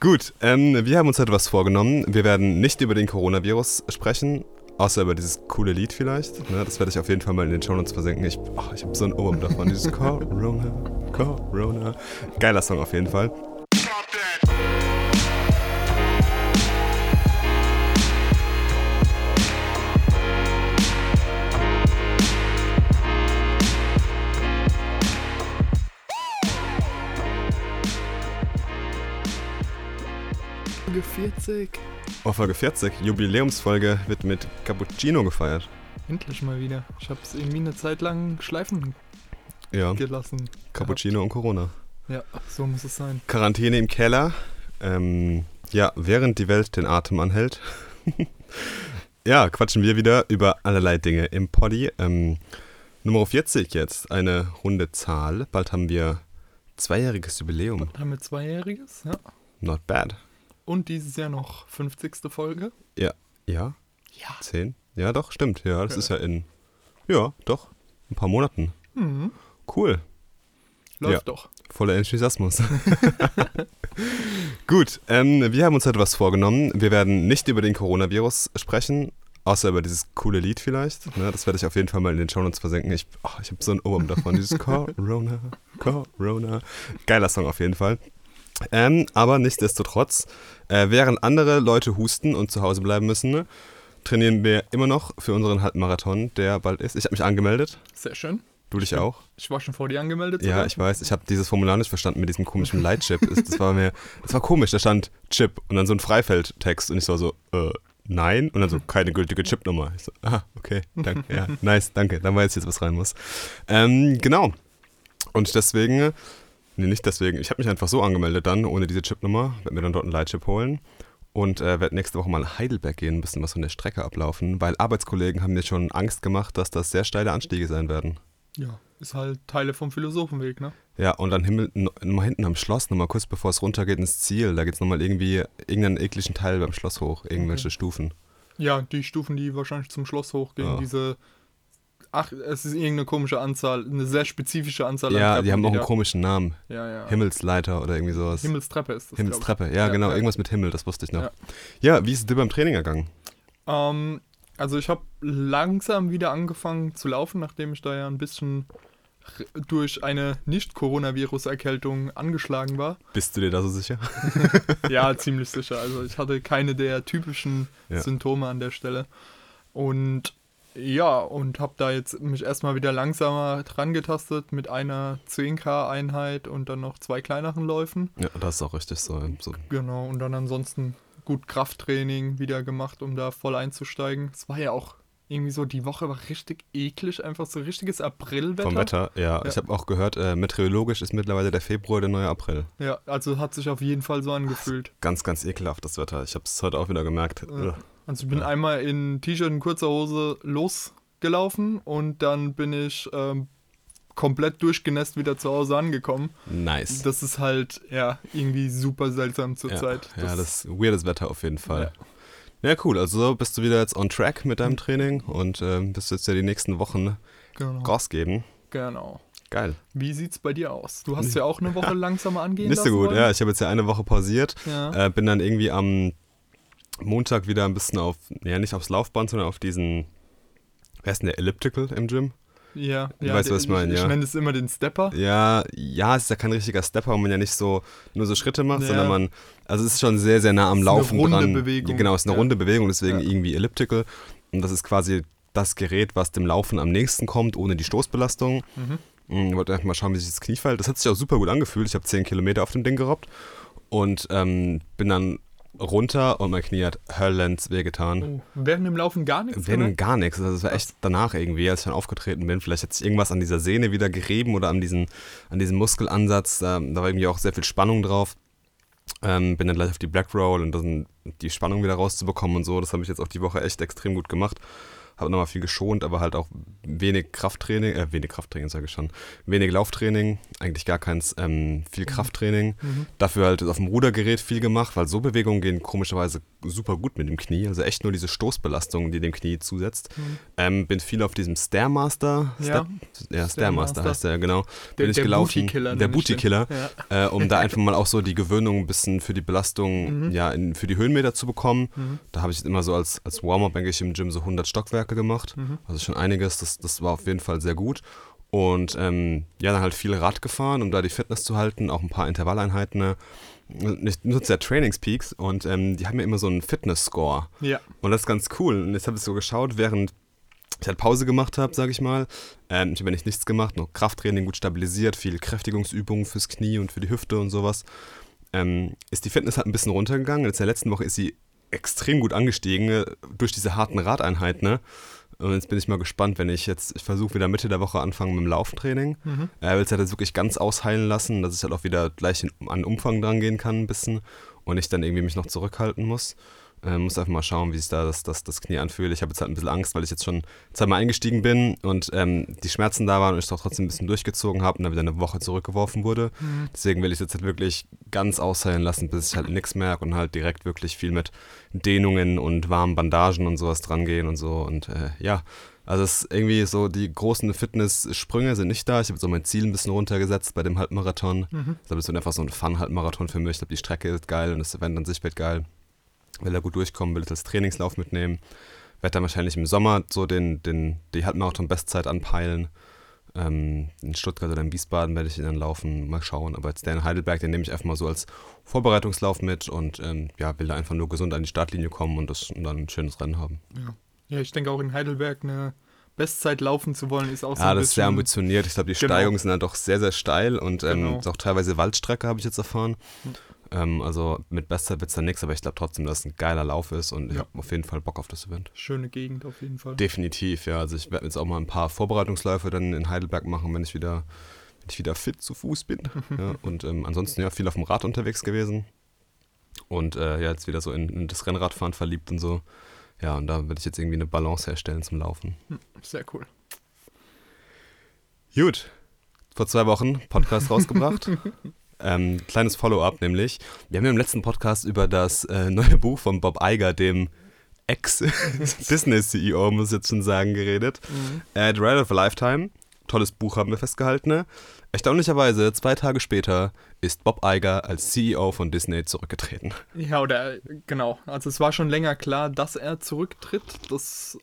Gut, ähm, wir haben uns heute was vorgenommen. Wir werden nicht über den Coronavirus sprechen, außer über dieses coole Lied vielleicht. Ne, das werde ich auf jeden Fall mal in den Shownotes versenken. Ich, oh, ich habe so einen Ohrwurm davon. Dieses Corona, Corona. Geiler Song auf jeden Fall. Folge 40. Oh, Folge 40, Jubiläumsfolge, wird mit Cappuccino gefeiert. Endlich mal wieder. Ich habe es irgendwie eine Zeit lang schleifen Ja, gelassen. Cappuccino und Corona. Ja, so muss es sein. Quarantäne im Keller. Ähm, ja, während die Welt den Atem anhält. ja, quatschen wir wieder über allerlei Dinge im Poddy. Ähm, Nummer 40 jetzt, eine runde Zahl. Bald haben wir zweijähriges Jubiläum. Haben wir zweijähriges, ja. Not bad. Und dieses Jahr noch 50. Folge. Ja, Ja. 10? Ja, doch, stimmt. Ja, das Ja. ist ja in, ja, doch, ein paar Monaten. Mhm. Cool. Läuft doch. Voller Enthusiasmus. Gut, ähm, wir haben uns heute was vorgenommen. Wir werden nicht über den Coronavirus sprechen, außer über dieses coole Lied vielleicht. Ne, das werde ich auf jeden Fall mal in den Shownotes versenken. Ich, oh, ich habe so einen Ohrwurm davon. Dieses Corona, Corona. Geiler Song auf jeden Fall. Ähm, aber nichtsdestotrotz, äh, während andere Leute husten und zu Hause bleiben müssen, ne, trainieren wir immer noch für unseren Halbmarathon, der bald ist. Ich habe mich angemeldet. Sehr schön. Du dich auch? Ich war schon vor dir angemeldet. Ja, sogar. ich weiß. Ich habe dieses Formular nicht verstanden mit diesem komischen Leitchip. Das war mir, das war komisch. Da stand Chip und dann so ein Freifeldtext und ich war so, äh, nein. Und dann so, keine gültige Chipnummer. Ich so, ah, okay, danke. Ja, nice, danke. Dann weiß ich jetzt, was rein muss. Ähm, genau. Und deswegen, nee, nicht deswegen. Ich habe mich einfach so angemeldet dann, ohne diese Chipnummer. Werde mir dann dort einen Leitchip holen. Und äh, werde nächste Woche mal nach Heidelberg gehen, ein bisschen was von der Strecke ablaufen, weil Arbeitskollegen haben mir schon Angst gemacht, dass das sehr steile Anstiege sein werden. Ja, ist halt Teile vom Philosophenweg, ne? Ja, und dann Himmel, no- nochmal hinten am Schloss, nochmal kurz bevor es runtergeht ins Ziel, da geht es nochmal irgendwie irgendeinen ekligen Teil beim Schloss hoch, irgendwelche Okay. Stufen. Ja, die Stufen, die wahrscheinlich zum Schloss hochgehen, Ja. diese. Ach, es ist irgendeine komische Anzahl, eine sehr spezifische Anzahl. an Ja, die haben auch einen komischen Namen. Ja, ja. Himmelsleiter oder irgendwie sowas. Himmelstreppe ist das. Himmelstreppe, ja, Ja, genau, ja. irgendwas mit Himmel, das wusste ich noch. Ja. Ja, wie ist es dir beim Training ergangen? Ähm, also ich habe langsam wieder angefangen zu laufen, nachdem ich da ja ein bisschen durch eine Nicht-Coronavirus-Erkältung angeschlagen war. Bist du dir da so sicher? Ja, ziemlich sicher. Also ich hatte keine der typischen Ja. Symptome an der Stelle. Und ja, und habe da jetzt mich erstmal wieder langsamer dran getastet mit einer 10K-Einheit und dann noch zwei kleineren Läufen. Ja, das ist auch richtig so. so. Genau, und dann ansonsten gut Krafttraining wieder gemacht, um da voll einzusteigen. Es war ja auch irgendwie so, die Woche war richtig eklig, einfach so richtiges Aprilwetter. Vom Wetter, ja. Ja. Ich habe auch gehört, äh, meteorologisch ist mittlerweile der Februar der neue April. Ja, also hat sich auf jeden Fall so angefühlt. Ganz, ganz ekelhaft, das Wetter. Ich habe es heute auch wieder gemerkt. Ja. Also ich bin Ja. einmal in T-Shirt und kurzer Hose losgelaufen und dann bin ich ähm, komplett durchgenässt wieder zu Hause angekommen. Nice. Das ist halt, ja, irgendwie super seltsam zur ja. Zeit. Ja, das ist weirdes Wetter auf jeden Fall. Ja, cool. Also so bist du wieder jetzt on track mit Mhm. deinem Training und ähm, wirst jetzt ja die nächsten Wochen genau. Gas geben. genau. Geil. Wie sieht's bei dir aus? Du hast ja auch eine Woche langsamer angehen Nicht so gut, wollen? ja. Ich habe jetzt ja eine Woche pausiert. Ja. Äh, bin dann irgendwie am Montag wieder ein bisschen auf, ja nicht aufs Laufband, sondern auf diesen, wer ist denn der Elliptical im Gym? ja, ja, weißt, was ich meine, Ich ja. nenne es immer den Stepper. Ja, ja, es ist ja kein richtiger Stepper, wo man ja nicht so nur so Schritte macht, Ja. sondern man, also es ist schon sehr, sehr nah am ist eine Laufen runde dran. Bewegung. Genau, es ist eine Ja. runde Bewegung, deswegen irgendwie Elliptical. Und das ist quasi das Gerät, was dem Laufen am nächsten kommt, ohne die Stoßbelastung. Mhm. Ich wollte einfach mal schauen, wie sich das Knie fällt. Das hat sich auch super gut angefühlt. Ich habe 10 Kilometer auf dem Ding gerobbt und ähm, bin dann runter und mein Knie hat höllens wehgetan. Oh, während dem Laufen gar nichts? Wenn gemerkt? gar nichts. Also es war echt danach irgendwie, als ich dann aufgetreten bin. Vielleicht hat sich irgendwas an dieser Sehne wieder gerieben oder an, diesen, an diesem Muskelansatz. Da, da war irgendwie auch sehr viel Spannung drauf. Ähm, bin dann gleich auf die Black Roll und dann die Spannung wieder rauszubekommen und so. Das habe ich jetzt auch die Woche echt extrem gut gemacht. Habe nochmal viel geschont, aber halt auch wenig Krafttraining, äh, wenig Krafttraining sage ich schon, wenig Lauftraining, eigentlich gar keins, ähm, viel Krafttraining. Mhm. Dafür halt auf dem Rudergerät viel gemacht, weil so Bewegungen gehen komischerweise super gut mit dem Knie. Also echt nur diese Stoßbelastung, die dem Knie zusetzt. Mhm. Ähm, bin viel auf diesem Stairmaster. Ja. Step, ja, Stairmaster heißt der, genau. Der, bin ich der gelaufen. Booty-Killer. der nenne ich den. Booty-Killer. Ja. Äh, um da einfach mal auch so die Gewöhnung ein bisschen für die Belastung, Mhm. ja, in, für die Höhenmeter zu bekommen. Mhm. Da habe ich immer so als, als Warm-up eigentlich im Gym so 100 Stockwerke gemacht. Mhm. Also schon einiges, das, das war auf jeden Fall sehr gut. Und ähm, ja, dann halt viel Rad gefahren, um da die Fitness zu halten, auch ein paar Intervalleinheiten. Ne? Ich nutze ja Trainingspeaks und ähm, die haben ja immer so einen Fitness-Score. ja. Und das ist ganz cool. Und jetzt habe ich so geschaut, während ich halt Pause gemacht habe, sage ich mal. Ähm, ich habe ja nicht nichts gemacht, nur Krafttraining gut stabilisiert, viel Kräftigungsübungen fürs Knie und für die Hüfte und sowas. Ähm, ist die Fitness halt ein bisschen runtergegangen. Jetzt in der letzten Woche ist sie extrem gut angestiegen äh, durch diese harten Radeinheiten. Ne? Und jetzt bin ich mal gespannt, wenn ich jetzt, ich versuche wieder Mitte der Woche anfangen mit dem Lauftraining. Mhm. Er will es halt jetzt wirklich ganz ausheilen lassen, dass ich halt auch wieder gleich in, an Umfang dran gehen kann ein bisschen und ich dann irgendwie mich noch zurückhalten muss. Ähm, muss einfach mal schauen, wie sich da das, das, das Knie anfühlt. Ich habe jetzt halt ein bisschen Angst, weil ich jetzt schon zweimal eingestiegen bin und ähm, die Schmerzen da waren und ich doch trotzdem ein bisschen durchgezogen habe und dann wieder eine Woche zurückgeworfen wurde. Mhm. Deswegen will ich es jetzt halt wirklich ganz ausheilen lassen, bis ich halt nichts merke und halt direkt wirklich viel mit Dehnungen und warmen Bandagen und sowas dran gehen und so. Und äh, ja, also es ist irgendwie so, die großen Fitnesssprünge sind nicht da. Ich habe so mein Ziel ein bisschen runtergesetzt bei dem Halbmarathon. Mhm. Ich glaube, es wird einfach so ein Fun-Halbmarathon für mich. Ich glaube, die Strecke ist geil und das Event an sich wird geil. Will da gut durchkommen, will das als Trainingslauf mitnehmen. Werde dann wahrscheinlich im Sommer so den, den, die Halbmarathon-Bestzeit anpeilen. Ähm, in Stuttgart oder in Wiesbaden werde ich ihn dann laufen, mal schauen. Aber jetzt der in Heidelberg, den nehme ich einfach mal so als Vorbereitungslauf mit und ähm, ja, will da einfach nur gesund an die Startlinie kommen und, das, und dann ein schönes Rennen haben. Ja. ja, ich denke auch in Heidelberg eine Bestzeit laufen zu wollen, ist auch so Ja, ein das ist sehr ambitioniert. Ich glaube, die Genau. Steigungen sind dann doch sehr, sehr steil und ähm, Genau. ist auch teilweise Waldstrecke, habe ich jetzt erfahren. Hm. Ähm, also mit Bestzeit wird es dann nichts, aber ich glaube trotzdem, dass es ein geiler Lauf ist und ich Ja. habe auf jeden Fall Bock auf das Event. Schöne Gegend auf jeden Fall. Definitiv, ja. Also ich werde jetzt auch mal ein paar Vorbereitungsläufe dann in Heidelberg machen, wenn ich wieder, wenn ich wieder fit zu Fuß bin. ja. Und ähm, ansonsten ja viel auf dem Rad unterwegs gewesen. Und äh, ja, jetzt wieder so in, in das Rennradfahren verliebt und so. Ja, und da werde ich jetzt irgendwie eine Balance herstellen zum Laufen. Sehr cool. Gut. Vor zwei Wochen Podcast rausgebracht. Ähm, kleines Follow-up nämlich. Wir haben ja im letzten Podcast über das äh, neue Buch von Bob Iger, dem Ex-Disney-CEO, muss ich jetzt schon sagen, geredet. Mhm. Äh, The Ride of a Lifetime. Tolles Buch haben wir festgehalten. Ne? Erstaunlicherweise, zwei Tage später ist Bob Iger als CEO von Disney zurückgetreten. Ja, oder äh, genau. Also es war schon länger klar, dass er zurücktritt. Das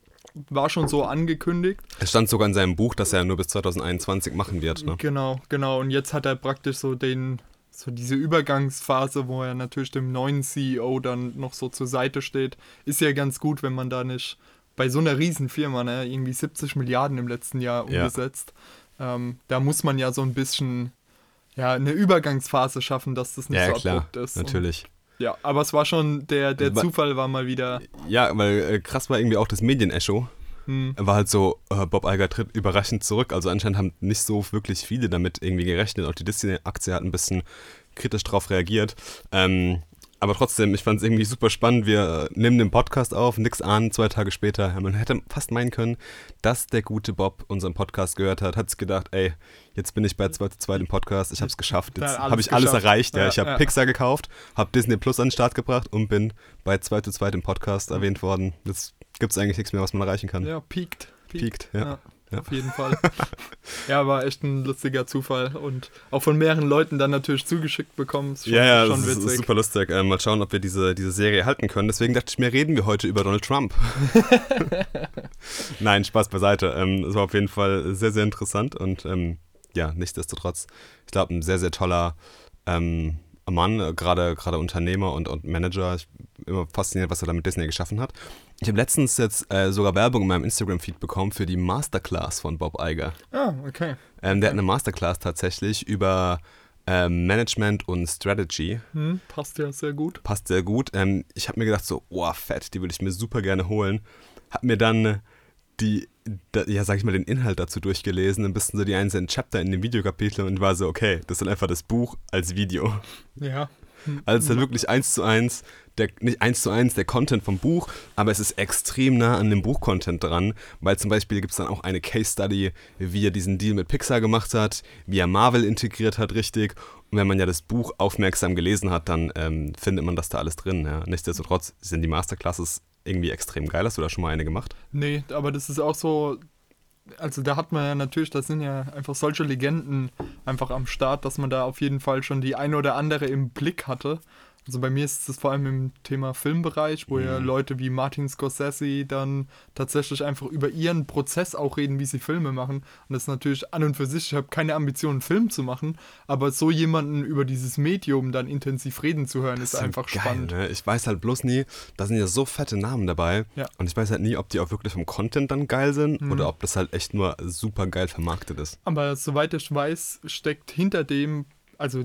war schon so angekündigt. Es stand sogar in seinem Buch, dass er nur bis 2021 machen wird. Ne? Genau, genau. Und jetzt hat er praktisch so den, so diese Übergangsphase, wo er natürlich dem neuen CEO dann noch so zur Seite steht. Ist ja ganz gut, wenn man da nicht bei so einer Riesenfirma, ne, irgendwie 70 Milliarden im letzten Jahr Ja. umgesetzt. Ähm, da muss man ja so ein bisschen ja, eine Übergangsphase schaffen, dass das nicht Ja, so klar, abrupt ist. natürlich. Und, ja, aber es war schon, der, der Also, wa- Zufall war mal wieder. Ja, weil äh, krass war irgendwie auch das Medienecho. Hm, war halt so, äh, Bob Iger tritt überraschend zurück. Also anscheinend haben nicht so wirklich viele damit irgendwie gerechnet. Auch die Disney-Aktie hat ein bisschen kritisch darauf reagiert. Ähm, aber trotzdem, ich fand es irgendwie super spannend. Wir äh, nehmen den Podcast auf, nix ahnen, zwei Tage später. Ja, man hätte fast meinen können, dass der gute Bob unseren Podcast gehört hat, hat sich gedacht, ey, jetzt bin ich bei 2 zu 2 im Podcast, ich habe es geschafft, jetzt alles habe ich alles geschafft. erreicht. Ja. Ja, Ich habe ja. Pixar gekauft, habe Disney Plus an den Start gebracht und bin bei 2 zu 2 im Podcast erwähnt worden. Jetzt gibt es eigentlich nichts mehr, was man erreichen kann. ja. Piekt, ja. Ja. Auf jeden Fall. ja, war echt ein lustiger Zufall und auch von mehreren Leuten dann natürlich zugeschickt bekommen. Schon, ja, ja, schon das ist, super lustig. Ähm, mal schauen, ob wir diese, diese Serie halten können. Deswegen dachte ich mir, reden wir heute über Donald Trump. Nein, Spaß beiseite. Ähm, Es war auf jeden Fall sehr, sehr interessant und ähm, ja, nichtsdestotrotz, ich glaube, ein sehr, sehr toller ähm, Mann, äh, gerade gerade Unternehmer und, und Manager. Ich bin immer fasziniert, was er da mit Disney geschaffen hat. Ich habe letztens jetzt äh, sogar Werbung in meinem Instagram-Feed bekommen für die Masterclass von Bob Iger. Ah, okay. Ähm, der hat eine Masterclass tatsächlich über ähm, Management und Strategy. Hm, passt ja sehr gut. Passt sehr gut. Ähm, ich habe mir gedacht, so, oh, fett, die würde ich mir super gerne holen. Hab mir dann die, da, ja, sag ich mal, den Inhalt dazu durchgelesen, ein bisschen so die einzelnen Chapter in dem Videokapitel und war so, okay, das ist dann einfach das Buch als Video. Ja. Also es ist halt wirklich eins zu eins, der, nicht eins zu eins der Content vom Buch, aber es ist extrem nah an dem Buch-Content dran, weil zum Beispiel gibt es dann auch eine Case-Study, wie er diesen Deal mit Pixar gemacht hat, wie er Marvel integriert hat richtig. Und wenn man ja das Buch aufmerksam gelesen hat, dann ähm, findet man das da alles drin. Ja. Nichtsdestotrotz sind die Masterclasses irgendwie extrem geil. Hast du da schon mal eine gemacht? Nee, aber das ist auch so, also da hat man ja natürlich, das sind ja einfach solche Legenden einfach am Start, dass man da auf jeden Fall schon die eine oder andere im Blick hatte. Also bei mir ist es vor allem im Thema Filmbereich, wo ja Leute wie Martin Scorsese dann tatsächlich einfach über ihren Prozess auch reden, wie sie Filme machen. Und das ist natürlich an und für sich, ich habe keine Ambition, einen Film zu machen, aber so jemanden über dieses Medium dann intensiv reden zu hören, ist, halt einfach geil, spannend. Ne? Ich weiß halt bloß nie, da sind ja so fette Namen dabei. Ja. Und ich weiß halt nie, ob die auch wirklich vom Content dann geil sind Mhm. oder ob das halt echt nur super geil vermarktet ist. Aber soweit ich weiß, steckt hinter dem, also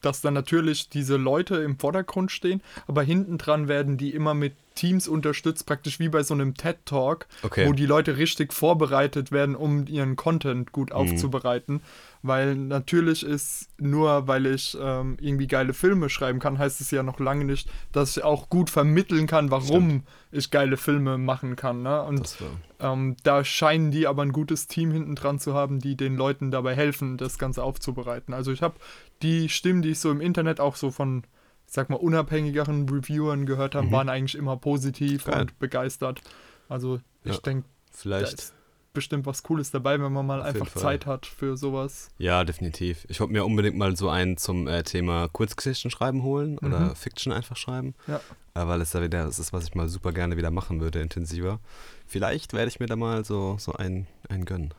dass dann natürlich diese Leute im Vordergrund stehen, aber hinten dran werden die immer mit Teams unterstützt, praktisch wie bei so einem TED-Talk, Okay. wo die Leute richtig vorbereitet werden, um ihren Content gut aufzubereiten. Weil natürlich ist, nur weil ich ähm, irgendwie geile Filme schreiben kann, heißt es ja noch lange nicht, dass ich auch gut vermitteln kann, warum ich geile Filme machen kann. Ne? Und ähm, da scheinen die aber ein gutes Team hinten dran zu haben, die den Leuten dabei helfen, das Ganze aufzubereiten. Also ich habe die Stimmen, die ich so im Internet auch so von, ich sag mal, unabhängigeren Reviewern gehört habe, waren eigentlich immer positiv Geil. und begeistert. Also ich Ja. denke, vielleicht. Bestimmt was Cooles dabei, wenn man mal Auf einfach. Zeit hat für sowas. Ja, definitiv. Ich wollte mir unbedingt mal so einen zum äh, Thema Kurzgeschichten schreiben holen oder Mhm. Fiction einfach schreiben. Ja. Äh, weil es da wieder, das ist, was ich mal super gerne wieder machen würde, intensiver. Vielleicht werde ich mir da mal so, so einen, einen gönnen.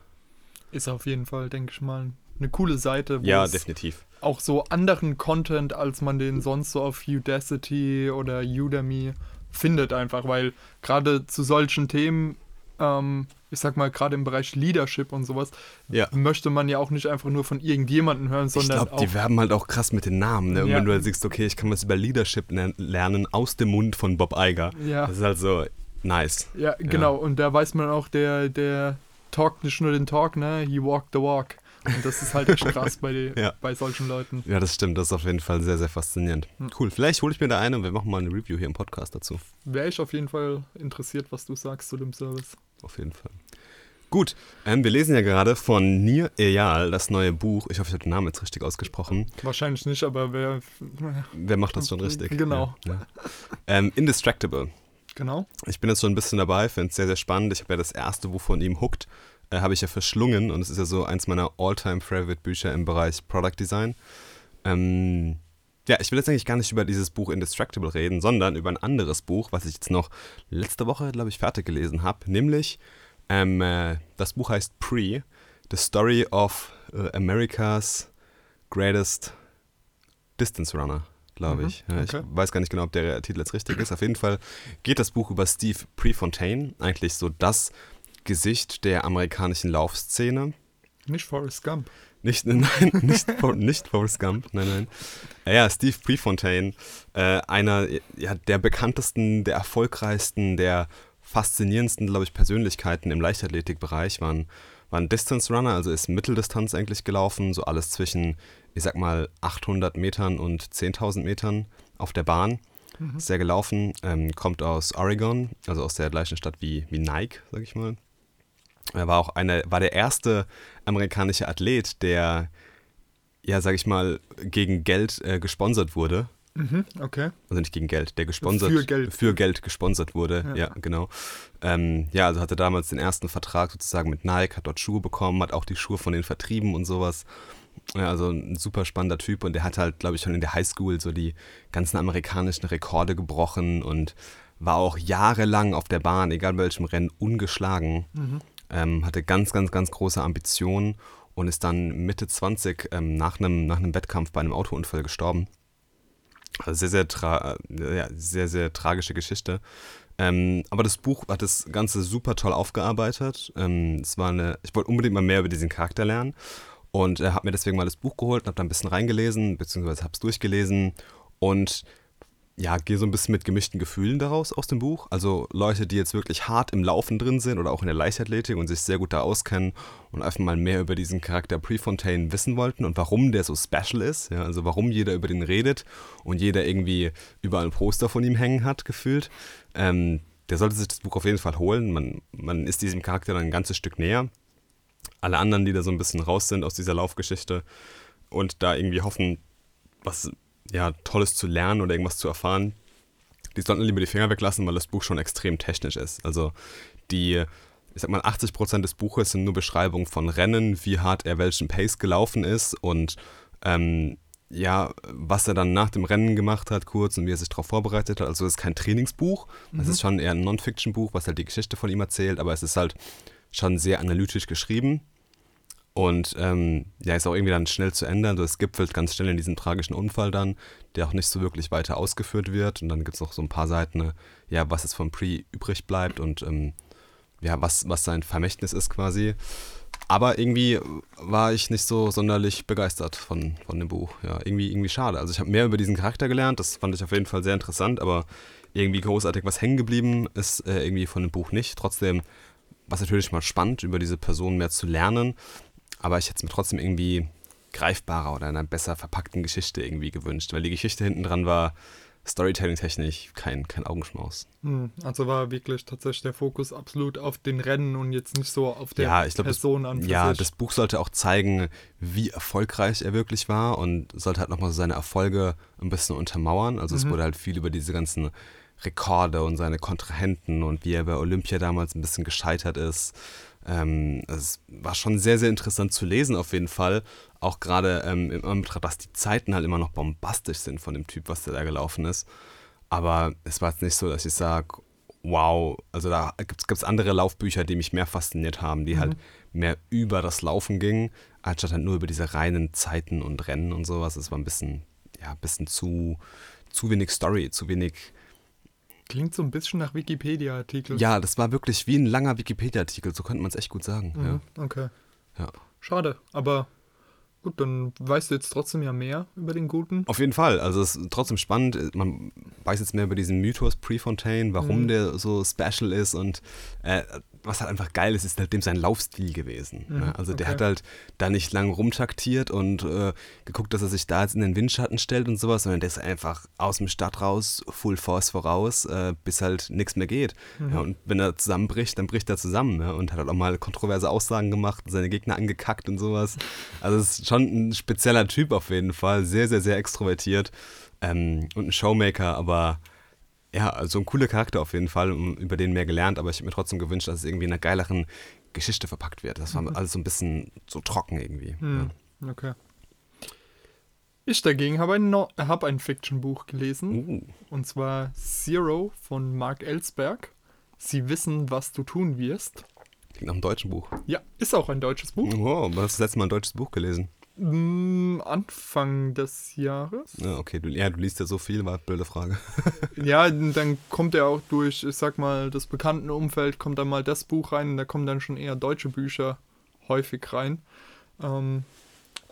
Ist auf jeden Fall, denke ich mal, eine coole Seite, wo Ja, definitiv. auch so anderen Content, als man den sonst so auf Udacity oder Udemy findet, einfach, weil gerade zu solchen Themen, ähm, ich sag mal, gerade im Bereich Leadership und sowas, Ja. möchte man ja auch nicht einfach nur von irgendjemandem hören, Ich sondern glaube, auch. die werben halt auch krass mit den Namen. Ne? Und Ja. wenn du halt siehst, okay, ich kann was über Leadership ler- lernen aus dem Mund von Bob Iger. Ja. Das ist halt so nice. ja, genau, und da weiß man auch, der, der talkt nicht nur den Talk, ne? He walked the walk. Und das ist halt echt krass bei, die, Ja. bei solchen Leuten. Ja, das stimmt. Das ist auf jeden Fall sehr, sehr faszinierend. Hm. Cool. Vielleicht hole ich mir da eine und wir machen mal eine Review hier im Podcast dazu. Wäre ich auf jeden Fall interessiert, was du sagst zu dem Service. Auf jeden Fall. Gut, ähm, wir lesen ja gerade von Nir Eyal das neue Buch. Ich hoffe, ich habe den Namen jetzt richtig ausgesprochen. Wahrscheinlich nicht, aber wer. Wer macht das schon richtig? Genau. Ja, ja. Ähm, Indistractable. Genau. Ich bin jetzt schon ein bisschen dabei, finde es sehr, sehr spannend. Ich habe ja das erste Buch von ihm, Hooked, äh, habe ich ja verschlungen und es ist ja so eins meiner All-Time-Favorite-Bücher im Bereich Product Design. Ähm, ja, ich will jetzt eigentlich gar nicht über dieses Buch Indistractable reden, sondern über ein anderes Buch, was ich jetzt noch letzte Woche, glaube ich, fertig gelesen habe, nämlich ähm, äh, das Buch heißt Pre, The Story of äh, America's Greatest Distance Runner, glaube Mhm, ich. Ja, okay. Ich weiß gar nicht genau, ob der Titel jetzt richtig ist. Auf jeden Fall geht das Buch über Steve Prefontaine, eigentlich so das Gesicht der amerikanischen Laufszene. Nicht Forrest Gump. Nicht, nein, nicht, nicht Forrest Gump, nein, nein. Ja, Steve Prefontaine, äh, einer ja, der bekanntesten, der erfolgreichsten, der faszinierendsten, glaube ich, Persönlichkeiten im Leichtathletikbereich waren, waren Distance Runner, also ist Mitteldistanz eigentlich gelaufen, so alles zwischen, ich sag mal, 800 Metern und 10.000 Metern auf der Bahn. Ist sehr gelaufen, ähm, kommt aus Oregon, also aus der gleichen Stadt wie, wie Nike, sag ich mal. Er war auch eine, war der erste amerikanische Athlet, der, ja, sag ich mal, gegen Geld äh, gesponsert wurde. Mhm, okay. Also nicht gegen Geld, der gesponsert Für Geld. für Geld gesponsert wurde. Ja, Ja. genau. Ähm, ja, also hatte damals den ersten Vertrag sozusagen mit Nike, hat dort Schuhe bekommen, hat auch die Schuhe von denen vertrieben und sowas. Ja, also ein super spannender Typ und der hat halt, glaube ich, schon in der Highschool so die ganzen amerikanischen Rekorde gebrochen und war auch jahrelang auf der Bahn, egal bei welchem Rennen, ungeschlagen. Ähm, hatte ganz, ganz, ganz große Ambitionen und ist dann Mitte 20 ähm, nach, einem, nach Wettkampf bei einem Autounfall gestorben. Also sehr, sehr, tra ja, sehr, sehr tragische Geschichte. Ähm, aber das Buch hat das Ganze super toll aufgearbeitet. Ähm, es war eine, ich wollte unbedingt mal mehr über diesen Charakter lernen und äh, habe mir deswegen mal das Buch geholt und habe da ein bisschen reingelesen, beziehungsweise habe es durchgelesen und ja, gehe so ein bisschen mit gemischten Gefühlen daraus aus dem Buch. Also Leute, die jetzt wirklich hart im Laufen drin sind oder auch in der Leichtathletik und sich sehr gut da auskennen und einfach mal mehr über diesen Charakter Prefontaine wissen wollten und warum der so special ist. Ja, also warum jeder über den redet und jeder irgendwie überall ein Poster von ihm hängen hat, gefühlt. Ähm, der sollte sich das Buch auf jeden Fall holen. Man, man ist diesem Charakter dann ein ganzes Stück näher. Alle anderen, die da so ein bisschen raus sind aus dieser Laufgeschichte und da irgendwie hoffen, was ja, Tolles zu lernen oder irgendwas zu erfahren, die sollten lieber die Finger weglassen, weil das Buch schon extrem technisch ist. Also die, ich sag mal, 80% des Buches sind nur Beschreibungen von Rennen, wie hart er welchen Pace gelaufen ist und ähm, ja, was er dann nach dem Rennen gemacht hat, kurz und wie er sich darauf vorbereitet hat. Also es ist kein Trainingsbuch, mhm. es ist schon eher ein Non-Fiction-Buch, was halt die Geschichte von ihm erzählt, aber es ist halt schon sehr analytisch geschrieben und ähm, ja, ist auch irgendwie dann schnell zu. Also es gipfelt ganz schnell in diesem tragischen Unfall dann, der auch nicht so wirklich weiter ausgeführt wird. Und dann gibt es noch so ein paar Seiten, ne, ja, was es vom Pre übrig bleibt und ähm, ja, was, was sein Vermächtnis ist quasi. Aber irgendwie war ich nicht so sonderlich begeistert von, von dem Buch. Ja, irgendwie, irgendwie schade. Also ich habe mehr über diesen Charakter gelernt, das fand ich auf jeden Fall sehr interessant, aber irgendwie großartig was hängen geblieben ist äh, irgendwie von dem Buch nicht. Trotzdem war es natürlich mal spannend, über diese Person mehr zu lernen. Aber ich hätte es mir trotzdem irgendwie greifbarer oder einer besser verpackten Geschichte irgendwie gewünscht, weil die Geschichte hinten dran war Storytelling-technisch kein, kein Augenschmaus. Hm, also war wirklich tatsächlich der Fokus absolut auf den Rennen und jetzt nicht so auf der ja, glaub, Person das, an. Ja, sich. das Buch sollte auch zeigen, wie erfolgreich er wirklich war und sollte halt nochmal so seine Erfolge ein bisschen untermauern. Also mhm. es wurde halt viel über diese ganzen Rekorde und seine Kontrahenten und wie er bei Olympia damals ein bisschen gescheitert ist ähm, es war schon sehr, sehr interessant zu lesen, auf jeden Fall. Auch gerade ähm, im Anbetracht, dass die Zeiten halt immer noch bombastisch sind von dem Typ, was der da gelaufen ist. Aber es war jetzt nicht so, dass ich sage, wow, also da gibt es andere Laufbücher, die mich mehr fasziniert haben, die halt mhm. halt mehr über das Laufen gingen, anstatt halt nur über diese reinen Zeiten und Rennen und sowas. Es war ein bisschen, ja, ein bisschen zu, zu wenig Story, zu wenig Klingt so ein bisschen nach Wikipedia-Artikel. Ja, das war wirklich wie ein langer Wikipedia-Artikel, so könnte man es echt gut sagen. Mhm, ja. Okay. Ja. Schade, aber gut, dann weißt du jetzt trotzdem ja mehr über den Guten. Auf jeden Fall, also es ist trotzdem spannend. Man weiß jetzt mehr über diesen Mythos Prefontaine, warum mhm. der so special ist und äh, was halt einfach geil ist, ist halt dem sein Laufstil gewesen. Mhm, ne? Also der hat halt da nicht lang rumtaktiert und äh, geguckt, dass er sich da jetzt in den Windschatten stellt und sowas, sondern der ist einfach aus dem Start raus, Full Force voraus, äh, bis halt nichts mehr geht. Mhm. Ja, und wenn er zusammenbricht, dann bricht er zusammen ne? und hat halt auch mal kontroverse Aussagen gemacht, seine Gegner angekackt und sowas. Also es ist schon ein spezieller Typ auf jeden Fall, sehr, sehr, sehr extrovertiert ähm, und ein Showmaker, aber ja, also ein cooler Charakter auf jeden Fall, über den mehr gelernt, aber ich habe mir trotzdem gewünscht, dass es irgendwie in einer geileren Geschichte verpackt wird. Das war mhm. alles so ein bisschen so trocken irgendwie. Mhm. Ja. Okay. Ich dagegen habe ein, no hab ein Fiction-Buch gelesen. Uh. Und zwar Zero von Mark Ellsberg. Sie wissen, was du tun wirst. Klingt nach einem deutschen Buch. Ja, ist auch ein deutsches Buch. Wow, wann hast du das letzte Mal ein deutsches Buch gelesen? Mm, Anfang des Jahres. Ja, okay, du, ja, du liest ja so viel, war eine blöde Frage. ja, dann kommt ja auch durch, ich sag mal, das bekannten Umfeld, kommt dann mal das Buch rein, da kommen dann schon eher deutsche Bücher häufig rein. Ähm,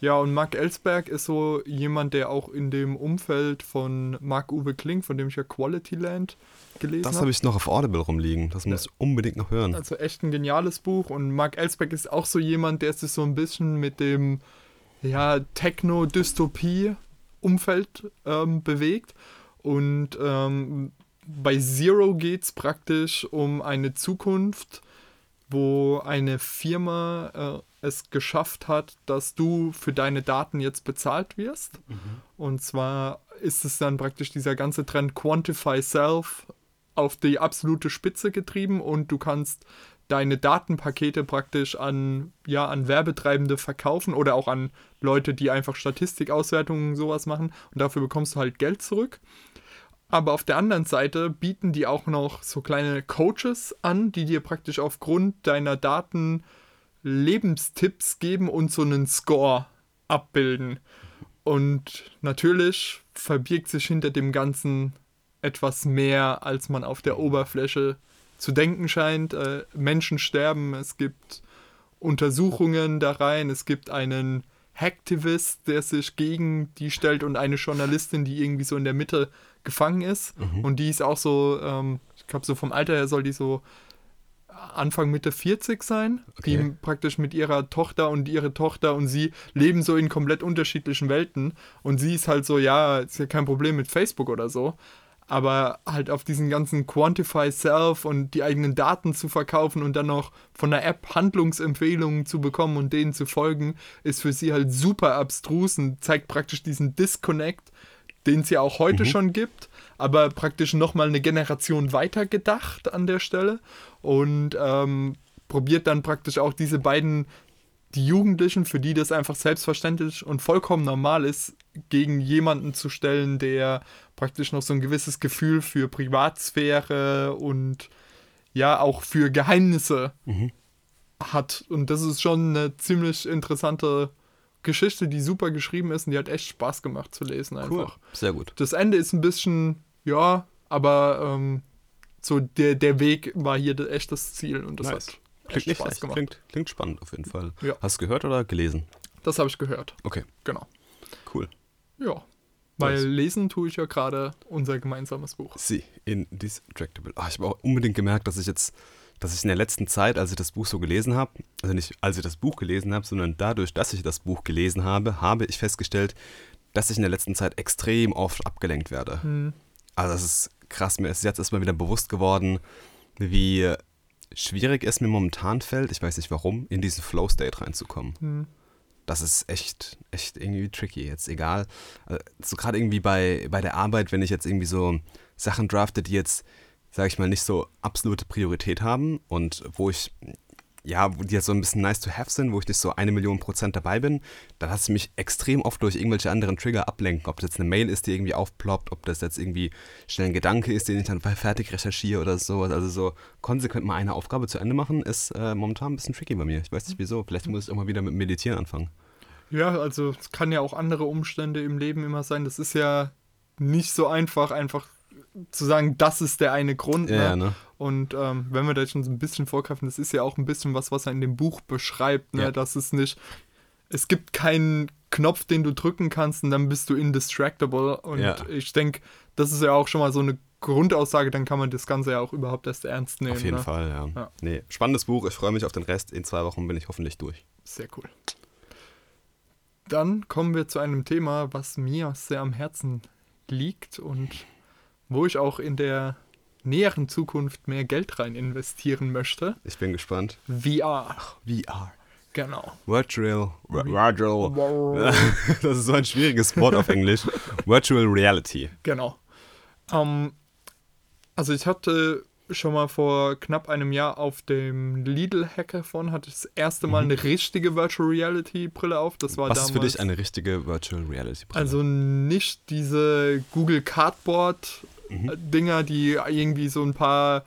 ja, und Mark Ellsberg ist so jemand, der auch in dem Umfeld von Marc-Uwe Kling, von dem ich ja Quality Land gelesen habe. Das habe ich noch auf Audible rumliegen. Das muss ich unbedingt noch hören. Also echt ein geniales Buch. Und Mark Ellsberg ist auch so jemand, der sich so ein bisschen mit dem ja, Techno-Dystopie-Umfeld ähm, bewegt. Und ähm, bei Zero geht es praktisch um eine Zukunft, wo eine Firma äh, es geschafft hat, dass du für deine Daten jetzt bezahlt wirst. Mhm. Und zwar ist es dann praktisch dieser ganze Trend Quantify Self auf die absolute Spitze getrieben und du kannst deine Datenpakete praktisch an, ja, an Werbetreibende verkaufen oder auch an Leute, die einfach Statistikauswertungen und sowas machen und dafür bekommst du halt Geld zurück. Aber auf der anderen Seite bieten die auch noch so kleine Coaches an, die dir praktisch aufgrund deiner Daten Lebenstipps geben und so einen Score abbilden. Und natürlich verbirgt sich hinter dem Ganzen etwas mehr, als man auf der Oberfläche zu denken scheint. Äh, Menschen sterben, es gibt Untersuchungen da rein, es gibt einen Hacktivist, der sich gegen die stellt und eine Journalistin, die irgendwie so in der Mitte gefangen ist. Und die ist auch so, ähm, ich glaube, so vom Alter her soll die so Anfang Mitte 40 sein, Okay. die praktisch mit ihrer Tochter und ihre Tochter und sie leben so in komplett unterschiedlichen Welten und sie ist halt so, ja, ist ja kein Problem mit Facebook oder so, aber halt auf diesen ganzen Quantify Self und die eigenen Daten zu verkaufen und dann noch von der App Handlungsempfehlungen zu bekommen und denen zu folgen, ist für sie halt super abstrus und zeigt praktisch diesen Disconnect, den es ja auch heute schon gibt, aber praktisch nochmal eine Generation weiter gedacht an der Stelle und ähm, probiert dann praktisch auch diese beiden, die Jugendlichen, für die das einfach selbstverständlich und vollkommen normal ist, gegen jemanden zu stellen, der praktisch noch so ein gewisses Gefühl für Privatsphäre und ja auch für Geheimnisse hat. Und das ist schon eine ziemlich interessante Geschichte, die super geschrieben ist und die hat echt Spaß gemacht zu lesen einfach. Sehr gut. Das Ende ist ein bisschen, ja, aber ähm, so der, der Weg war hier echt das Ziel und das Nice. hat Klingt echt Spaß schlecht. gemacht. Klingt, klingt spannend auf jeden Fall. Ja. Hast du gehört oder gelesen? Das habe ich gehört, Okay, genau. cool. Ja, weil Nice. lesen tue ich ja gerade unser gemeinsames Buch. Sie, Indestructible. Ah, ich habe auch unbedingt gemerkt, dass ich jetzt, dass ich in der letzten Zeit, als ich das Buch so gelesen habe, also nicht als ich das Buch gelesen habe, sondern dadurch, dass ich das Buch gelesen habe, habe ich festgestellt, dass ich in der letzten Zeit extrem oft abgelenkt werde. Hm. Also das ist krass. Mir ist jetzt erstmal wieder bewusst geworden, wie schwierig es mir momentan fällt, ich weiß nicht warum, in diesen Flow-State reinzukommen. Hm. Das ist echt, echt irgendwie tricky jetzt, egal. äh, So gerade irgendwie bei, bei der Arbeit, wenn ich jetzt irgendwie so Sachen drafte, die jetzt, sage ich mal, nicht so absolute Priorität haben und wo ich, ja, wo die jetzt so ein bisschen nice to have sind, wo ich nicht so eine Million Prozent dabei bin, dann lasse ich mich extrem oft durch irgendwelche anderen Trigger ablenken. Ob das jetzt eine Mail ist, die irgendwie aufploppt, ob das jetzt irgendwie schnell ein Gedanke ist, den ich dann fertig recherchiere oder so. Also so konsequent mal eine Aufgabe zu Ende machen, ist äh, momentan ein bisschen tricky bei mir. Ich weiß nicht wieso. Vielleicht muss ich auch mal wieder mit Meditieren anfangen. Ja, also es kann ja auch andere Umstände im Leben immer sein. Das ist ja nicht so einfach, einfach zu sagen, das ist der eine Grund. Ja, ne? ne? Und ähm, wenn wir da schon so ein bisschen vorgreifen, das ist ja auch ein bisschen was, was er in dem Buch beschreibt, ne? Ja. dass es nicht, es gibt keinen Knopf, den du drücken kannst und dann bist du indistractable. Und Ja. ich denke, das ist ja auch schon mal so eine Grundaussage, dann kann man das Ganze ja auch überhaupt erst ernst nehmen. Auf jeden ne? Fall, ja. Ja. Nee, spannendes Buch. Ich freue mich auf den Rest. In zwei Wochen bin ich hoffentlich durch. Sehr cool. Dann kommen wir zu einem Thema, was mir sehr am Herzen liegt und wo ich auch in der näheren Zukunft mehr Geld rein investieren möchte. Ich bin gespannt. VR. VR. Genau. Virtual. Virtual. Wow. Das ist so ein schwieriges Wort auf Englisch. Virtual Reality. Genau. Ähm, also ich hatte schon mal vor knapp einem Jahr auf dem Lidl Hackathon hatte ich das erste Mal eine richtige Virtual Reality Brille auf. Das war Mhm. Was ist damals für dich eine richtige Virtual Reality Brille? Also nicht diese Google Cardboard Mhm. Dinger, die irgendwie so ein paar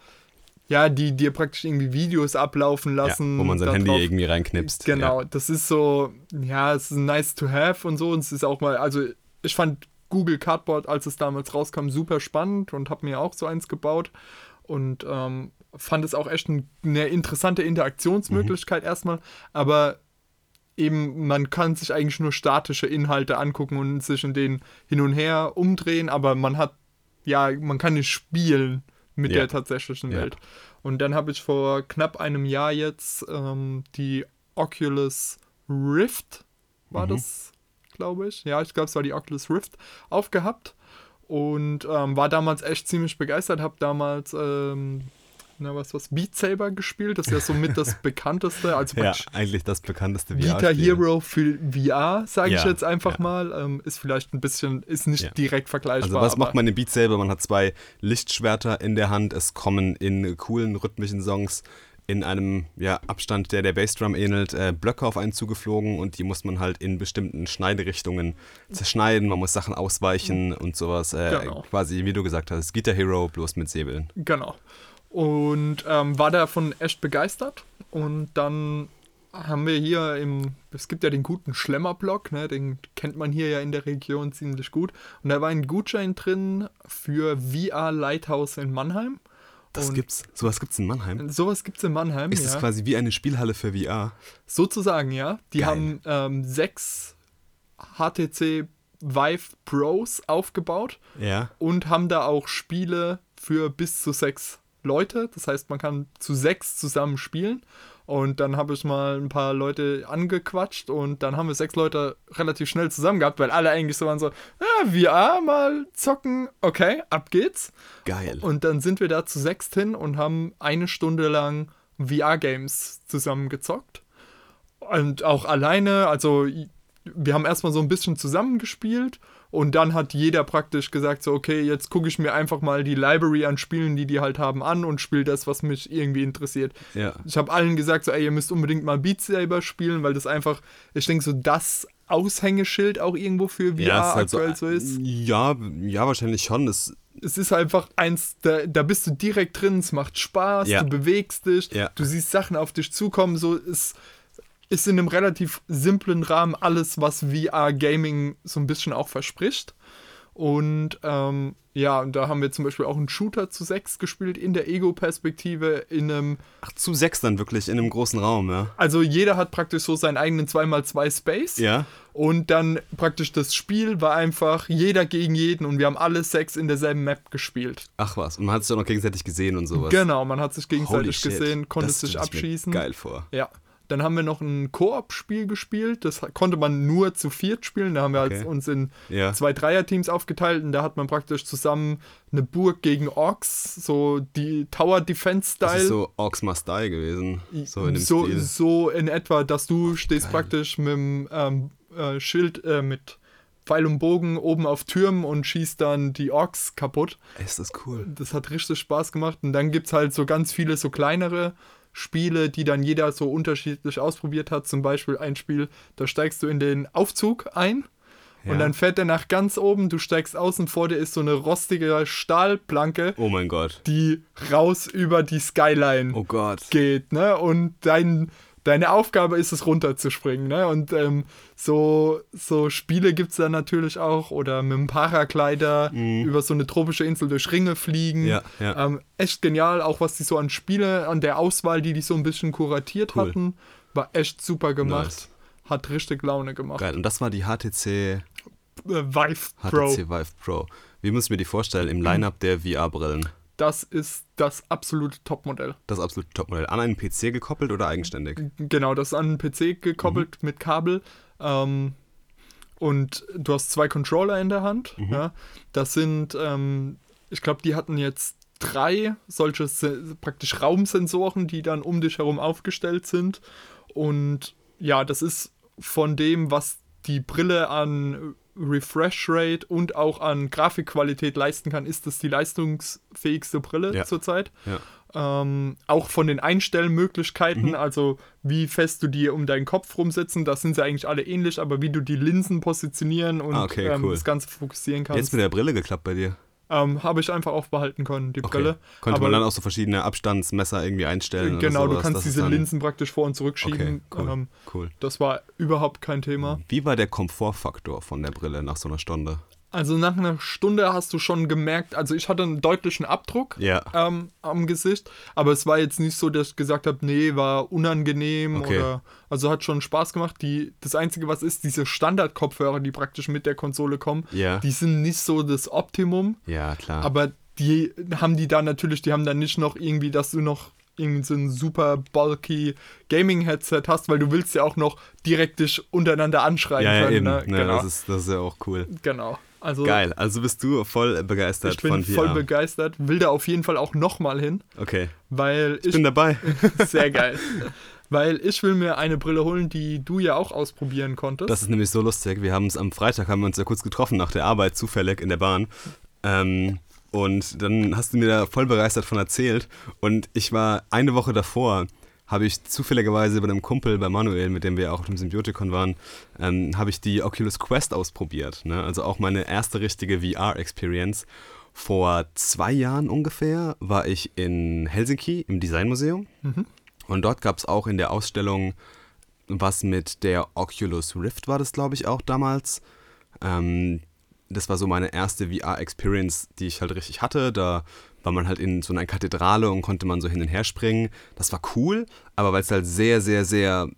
ja, die dir praktisch irgendwie Videos ablaufen ja, lassen. wo man sein Handy drauf- irgendwie reinknipst. Genau, Ja. das ist so, ja, es ist nice to have und so. Und es ist auch mal, also ich fand Google Cardboard, als es damals rauskam, super spannend und habe mir auch so eins gebaut. Und ähm, fand es auch echt ein, eine interessante Interaktionsmöglichkeit erstmal. Aber eben, man kann sich eigentlich nur statische Inhalte angucken und sich in denen hin und her umdrehen, aber man hat, ja, man kann nicht spielen mit Ja. der tatsächlichen Ja. Welt. Und dann habe ich vor knapp einem Jahr jetzt ähm, die Oculus Rift, war Mhm. das, glaube ich. Ja, ich glaube, es war die Oculus Rift, aufgehabt. Und ähm, war damals echt ziemlich begeistert, habe damals, ähm, na was, was, Beat Saber gespielt. Das ist ja somit das bekannteste, also ja, eigentlich das bekannteste Vita VR-Spiel. Hero für VR, sage ich Ja, jetzt einfach ja. mal. Ähm, ist vielleicht ein bisschen, ist nicht direkt vergleichbar. Also was macht man im Beat Saber? Man hat zwei Lichtschwerter in der Hand. Es kommen in coolen rhythmischen Songs in einem ja, Abstand, der der Bassdrum ähnelt, äh, Blöcke auf einen zugeflogen und die muss man halt in bestimmten Schneiderichtungen zerschneiden. Man muss Sachen ausweichen und sowas. Äh, Genau. Quasi, wie du gesagt hast, Guitar Hero bloß mit Säbeln. Genau. Und ähm, war davon echt begeistert. Und dann haben wir hier im, es gibt ja den guten Schlemmerblock, ne, den kennt man hier ja in der Region ziemlich gut. Und da war ein Gutschein drin für VR Lighthouse in Mannheim. Das Und- gibt's. Sowas gibt's in Mannheim. Sowas gibt es in Mannheim. Ist ja. es quasi wie eine Spielhalle für VR? Sozusagen, ja. Die Geil. haben ähm, sechs HTC Vive Pros aufgebaut Ja. und haben da auch Spiele für bis zu sechs Leute. Das heißt, man kann zu sechs zusammen spielen. Und dann habe ich mal ein paar Leute angequatscht und dann haben wir sechs Leute relativ schnell zusammen gehabt, weil alle eigentlich so waren so, ja, VR mal zocken, okay, ab geht's. Geil. Und dann sind wir da zu sechst hin und haben eine Stunde lang VR-Games zusammen gezockt. Und auch alleine, also wir haben erstmal so ein bisschen zusammengespielt und dann hat jeder praktisch gesagt, so, okay, jetzt gucke ich mir einfach mal die Library an Spielen, die die halt haben, an und spiele das, was mich irgendwie interessiert. ja. Ich habe allen gesagt, so, ey, ihr müsst unbedingt mal Beat Saber spielen, weil das einfach, ich denke, so das Aushängeschild auch irgendwo für VR Ja, ist halt so, aktuell so ist. ja, ja, wahrscheinlich schon. Das, Es ist einfach eins, da, da bist du direkt drin, es macht Spaß, Ja. du bewegst dich, Ja. du siehst Sachen auf dich zukommen, so es ist in einem relativ simplen Rahmen alles, was VR-Gaming so ein bisschen auch verspricht. Und ähm, ja, und da haben wir zum Beispiel auch einen Shooter zu sechs gespielt in der Ego-Perspektive, in einem ach, zu sechs dann wirklich in einem großen Raum, ja. Also jeder hat praktisch so seinen eigenen 2x2 Space. Ja. Und dann praktisch das Spiel war einfach jeder gegen jeden und wir haben alle sechs in derselben Map gespielt. Ach was. Und man hat sich auch noch gegenseitig gesehen und sowas. Genau, man hat sich Holy gegenseitig shit. gesehen, konnte das sich ich mir abschießen. Geil vor. Ja. Dann haben wir noch ein Koop-Spiel gespielt. Das konnte man nur zu viert spielen. Da haben wir Okay. halt uns in Ja. zwei Dreierteams aufgeteilt und da hat man praktisch zusammen eine Burg gegen Orks, so die Tower Defense Das Style. ist so Orcs Must Die gewesen. So in so, so in etwa, dass du stehst praktisch mit dem ähm, äh, Schild äh, mit Pfeil und Bogen oben auf Türmen und schießt dann die Orks kaputt. Ist das cool. Das hat richtig Spaß gemacht. Und dann gibt es halt so ganz viele so kleinere Spiele, die dann jeder so unterschiedlich ausprobiert hat. Zum Beispiel ein Spiel, da steigst du in den Aufzug ein. Ja. Und dann fährt der nach ganz oben, du steigst aus und vor dir ist so eine rostige Stahlplanke, Oh mein Gott. die raus über die Skyline Oh Gott. geht, ne? Und dein, deine Aufgabe ist es runterzuspringen, ne? Und ähm, so, so Spiele gibt es dann natürlich auch oder mit dem Paraglider über so eine tropische Insel durch Ringe fliegen. Mhm. Ja, ja. Ähm, echt genial, auch was die so an Spiele, an der Auswahl, die die so ein bisschen kuratiert Cool. hatten, war echt super gemacht. Nice. Hat richtig Laune gemacht. Geil. Und das war die HTC, Äh, Vive Pro, HTC Vive Pro. Wie muss ich mir die vorstellen im Line-Up der VR-Brillen? Das ist das absolute Topmodell. Das absolute Topmodell. An einen PC gekoppelt oder eigenständig? Genau, das ist an einen PC gekoppelt Mhm. mit Kabel. Ähm, und du hast zwei Controller in der Hand. Mhm. Ja. Das sind, ähm, ich glaube, die hatten jetzt drei solche praktisch Raumsensoren, die dann um dich herum aufgestellt sind. Und ja, das ist von dem, was die Brille an Refresh Rate und auch an Grafikqualität leisten kann, ist das die leistungsfähigste Brille Ja. zurzeit. Ja. Ähm, auch von den Einstellmöglichkeiten, Mhm. also wie fest du die um deinen Kopf rumsetzen, da sind sie eigentlich alle ähnlich, aber wie du die Linsen positionieren und Ah, okay, ähm, cool. das Ganze fokussieren Jetzt kannst, mit der Brille geklappt bei dir. Ähm, habe ich einfach aufbehalten können, die Okay. Brille. Konnte aber man dann auch so verschiedene Abstandsmesser irgendwie einstellen? genau, du kannst dass es diese Linsen praktisch vor und zurückschieben. Okay, cool. Ähm, cool. das war überhaupt kein Thema. Wie war der Komfortfaktor von der Brille nach so einer Stunde? Also nach einer Stunde hast du schon gemerkt, also ich hatte einen deutlichen Abdruck Ja. ähm, am Gesicht, aber es war jetzt nicht so, dass ich gesagt habe, nee, war unangenehm Okay. oder also hat schon Spaß gemacht. Die, das Einzige, was ist, diese Standard-Kopfhörer, die praktisch mit der Konsole kommen, Ja. die sind nicht so das Optimum, Ja, klar. aber die haben die dann natürlich, die haben dann nicht noch irgendwie, dass du noch irgendwie so ein super bulky Gaming-Headset hast, weil du willst ja auch noch direkt dich untereinander anschreien ja, ja, können. eben. Ne? Ne, genau. das, ist, das ist ja auch cool. genau. Also Geil. Also bist du voll begeistert ich bin von VR. voll begeistert, will da auf jeden Fall auch nochmal hin, okay. weil Ich bin dabei. Sehr geil. Weil ich will mir eine Brille holen, die du ja auch ausprobieren konntest. Das ist nämlich so lustig. Wir haben es am Freitag, haben wir uns ja kurz getroffen nach der Arbeit, zufällig in der Bahn. Ähm, und dann hast du mir da voll begeistert von erzählt. Und ich war eine Woche davor, habe ich zufälligerweise bei einem Kumpel, bei Manuel, mit dem wir auch auf dem Symbiotikon waren, ähm, habe ich die Oculus Quest ausprobiert. Ne? Also auch meine erste richtige VR-Experience. Vor zwei Jahren ungefähr war ich in Helsinki im Designmuseum. Und dort gab es auch in der Ausstellung was mit der Oculus Rift war das, glaube ich, auch damals. Ähm, das war so meine erste VR-Experience, die ich halt richtig hatte. Da war man halt in so einer Kathedrale und konnte man so hin und her springen. Das war cool, aber weil es halt sehr, sehr, sehr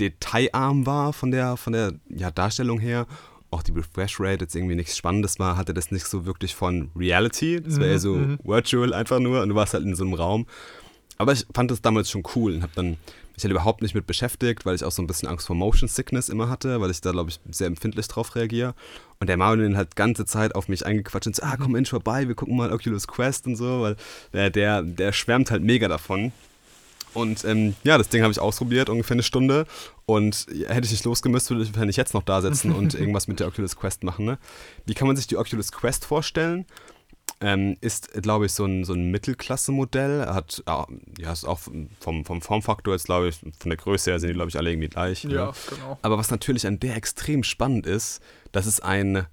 detailarm war von der, von der ja, Darstellung her auch die Refresh Rate jetzt irgendwie nichts Spannendes war, hatte das nicht so wirklich von Reality. Das wäre eher so Mhm. virtual einfach nur und du warst halt in so einem Raum. Aber ich fand das damals schon cool und habe dann mich halt überhaupt nicht mit beschäftigt, weil ich auch so ein bisschen Angst vor Motion Sickness immer hatte, weil ich da, glaube ich, sehr empfindlich drauf reagiere. Und der Marvin hat ganze Zeit auf mich eingequatscht und so, ah, komm Mensch vorbei, wir gucken mal Oculus Quest und so, weil der, der, der schwärmt halt mega davon. Und ähm, ja, das Ding habe ich ausprobiert, ungefähr eine Stunde. Und hätte ich nicht losgemüsst, würde ich wahrscheinlich jetzt noch da sitzen und irgendwas mit der Oculus Quest machen. Ne? Wie kann man sich die Oculus Quest vorstellen? Ähm, ist, glaube ich, so ein, so ein Mittelklasse-Modell. Hat, ja, ist auch vom, vom Formfaktor jetzt, glaube ich, von der Größe her sind die, glaube ich, alle irgendwie gleich. ne? Ja, genau. Aber was natürlich an der extrem spannend ist, dass es ein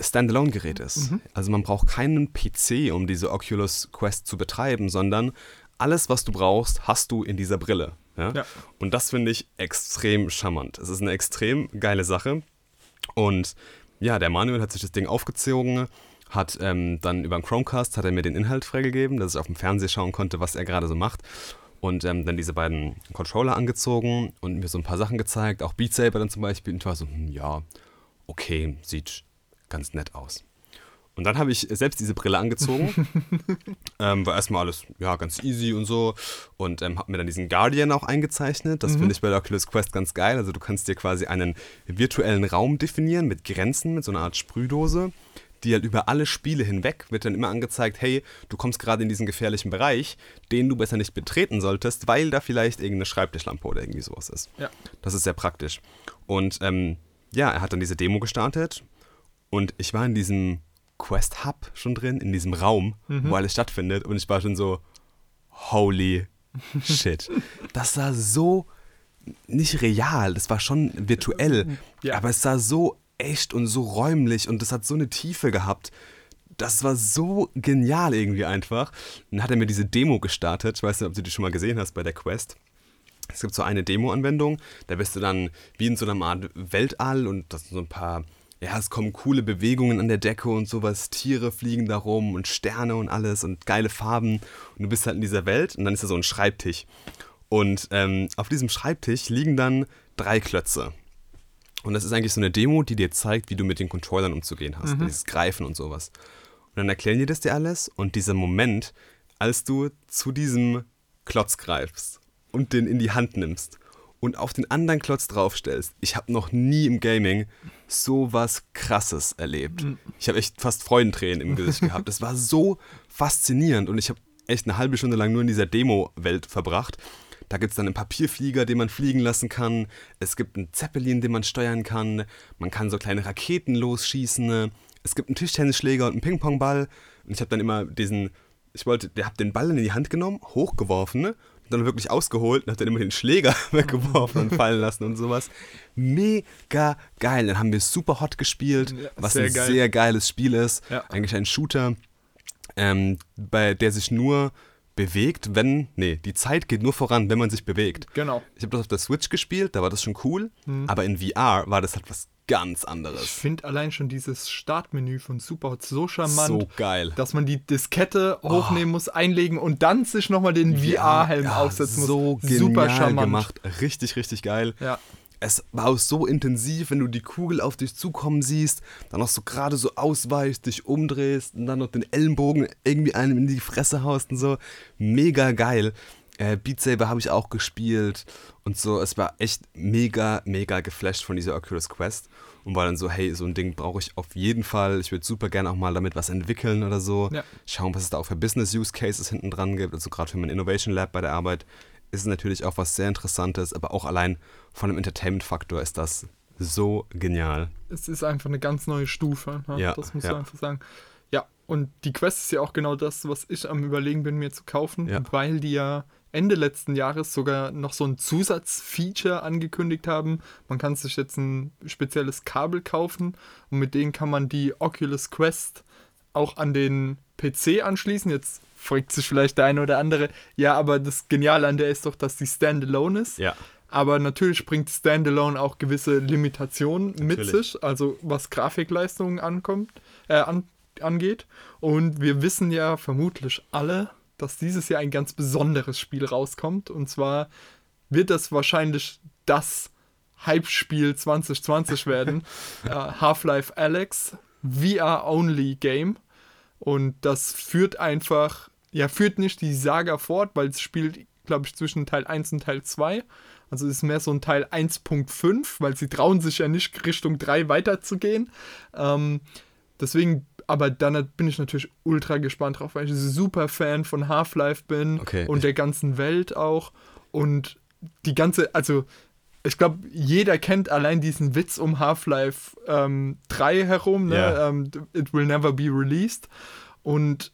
Standalone-Gerät ist. Also man braucht keinen PC, um diese Oculus Quest zu betreiben, sondern alles, was du brauchst, hast du in dieser Brille. Ja? Ja. Und das finde ich extrem charmant. Es ist eine extrem geile Sache. Und ja, der Manuel hat sich das Ding aufgezogen, hat ähm, dann über den Chromecast hat er mir den Inhalt freigegeben, dass ich auf dem Fernseher schauen konnte, was er gerade so macht. Und ähm, dann diese beiden Controller angezogen und mir so ein paar Sachen gezeigt, auch Beat Saber dann zum Beispiel. Und ich war so, hm, ja, okay, sieht ganz nett aus. Und dann habe ich selbst diese Brille angezogen. ähm, war erstmal alles ja, ganz easy und so. Und ähm, habe mir dann diesen Guardian auch eingezeichnet. Das finde ich bei der Oculus Quest ganz geil. Also du kannst dir quasi einen virtuellen Raum definieren mit Grenzen, mit so einer Art Sprühdose, die halt über alle Spiele hinweg wird dann immer angezeigt, hey, du kommst gerade in diesen gefährlichen Bereich, den du besser nicht betreten solltest, weil da vielleicht irgendeine Schreibtischlampe oder irgendwie sowas ist. Ja. Das ist sehr praktisch. Und ähm, ja, er hat dann diese Demo gestartet und ich war in diesem Quest Hub schon drin, in diesem Raum, wo alles stattfindet und ich war schon so, holy shit. Das sah so nicht real, das war schon virtuell, Ja. aber es sah so echt und so räumlich und das hat so eine Tiefe gehabt. Das war so genial irgendwie einfach. Dann hat er mir diese Demo gestartet. Ich weiß nicht, ob du die schon mal gesehen hast bei der Quest. Es gibt so eine Demo-Anwendung, da bist du dann wie in so einer Art Weltall und das sind so ein paar, ja, es kommen coole Bewegungen an der Decke und sowas, Tiere fliegen da rum und Sterne und alles und geile Farben und du bist halt in dieser Welt und dann ist da so ein Schreibtisch. Und ähm, auf diesem Schreibtisch liegen dann drei Klötze. Und das ist eigentlich so eine Demo, die dir zeigt, wie du mit den Controllern umzugehen hast, dieses Greifen und sowas. Und dann erklären die das dir alles und dieser Moment, als du zu diesem Klotz greifst und den in die Hand nimmst und auf den anderen Klotz draufstellst. Ich habe noch nie im Gaming so was Krasses erlebt. Ich habe echt fast Freudentränen im Gesicht gehabt. Das war so faszinierend und ich habe echt eine halbe Stunde lang nur in dieser Demo-Welt verbracht. Da gibt es dann einen Papierflieger, den man fliegen lassen kann. Es gibt einen Zeppelin, den man steuern kann. Man kann so kleine Raketen losschießen. Es gibt einen Tischtennisschläger und einen Ping-Pong-Ball. Und ich habe dann immer diesen, ich wollte, der hat den Ball in die Hand genommen, hochgeworfen und dann wirklich ausgeholt und hat dann immer den Schläger weggeworfen und fallen lassen und sowas. Mega geil. Dann haben wir super hot gespielt, Ja, was sehr ein geil. sehr geiles Spiel ist. Ja. Eigentlich ein Shooter, ähm, bei der sich nur bewegt, wenn, nee, die Zeit geht nur voran, wenn man sich bewegt. Genau. Ich habe das auf der Switch gespielt, da war das schon cool, Mhm. aber in VR war das halt was ganz Ich anderes. finde allein schon dieses Startmenü von Superhot so charmant, So geil. dass man die Diskette hochnehmen muss, einlegen und dann sich nochmal den VR-Helm ja, aufsetzen muss. So Super genial charmant. gemacht. Richtig, richtig geil. Ja. Es war auch so intensiv, wenn du die Kugel auf dich zukommen siehst, dann noch so gerade so ausweichst, dich umdrehst und dann noch den Ellenbogen irgendwie einem in die Fresse haust und so. Mega geil. Äh, Beat Saber habe ich auch gespielt und so. Es war echt mega, mega geflasht von dieser Oculus Quest und war dann so, hey, so ein Ding brauche ich auf jeden Fall. Ich würde super gerne auch mal damit was entwickeln oder so. Ja. Schauen, was es da auch für Business-Use-Cases hinten dran gibt. Also gerade für mein Innovation Lab bei der Arbeit ist natürlich auch was sehr Interessantes, aber auch allein von dem Entertainment-Faktor ist das so genial. Es ist einfach eine ganz neue Stufe. Ne? Ja, das muss ja. man einfach sagen. Ja, und die Quest ist ja auch genau das, was ich am Überlegen bin, mir zu kaufen, Ja. weil die ja Ende letzten Jahres sogar noch so ein Zusatzfeature angekündigt haben. Man kann sich jetzt ein spezielles Kabel kaufen und mit denen kann man die Oculus Quest auch an den PC anschließen. Jetzt fragt sich vielleicht der eine oder andere, ja, aber das Geniale an der ist doch, dass die Standalone ist. Ja. Aber natürlich bringt Standalone auch gewisse Limitationen mit Natürlich. sich, also was Grafikleistungen ankommt, äh, an, angeht. Und wir wissen ja vermutlich alle, dass dieses Jahr ein ganz besonderes Spiel rauskommt. Und zwar wird das wahrscheinlich das Hype-Spiel 2020 werden. äh, Half-Life Alex, VR-Only-Game. Und das führt einfach, ja, führt nicht die Saga fort, weil es spielt, glaube ich, zwischen Teil 1 und Teil 2. Also ist mehr so ein Teil 1.5, weil sie trauen sich ja nicht Richtung 3 weiterzugehen. Ähm, deswegen, aber dann bin ich natürlich ultra gespannt drauf, weil ich ein super Fan von Half-Life bin Okay, und der ganzen Welt auch. Und die ganze, also ich glaube, jeder kennt allein diesen Witz um Half-Life ähm, 3 herum, ne? Ja. Ähm, It will never be released. Und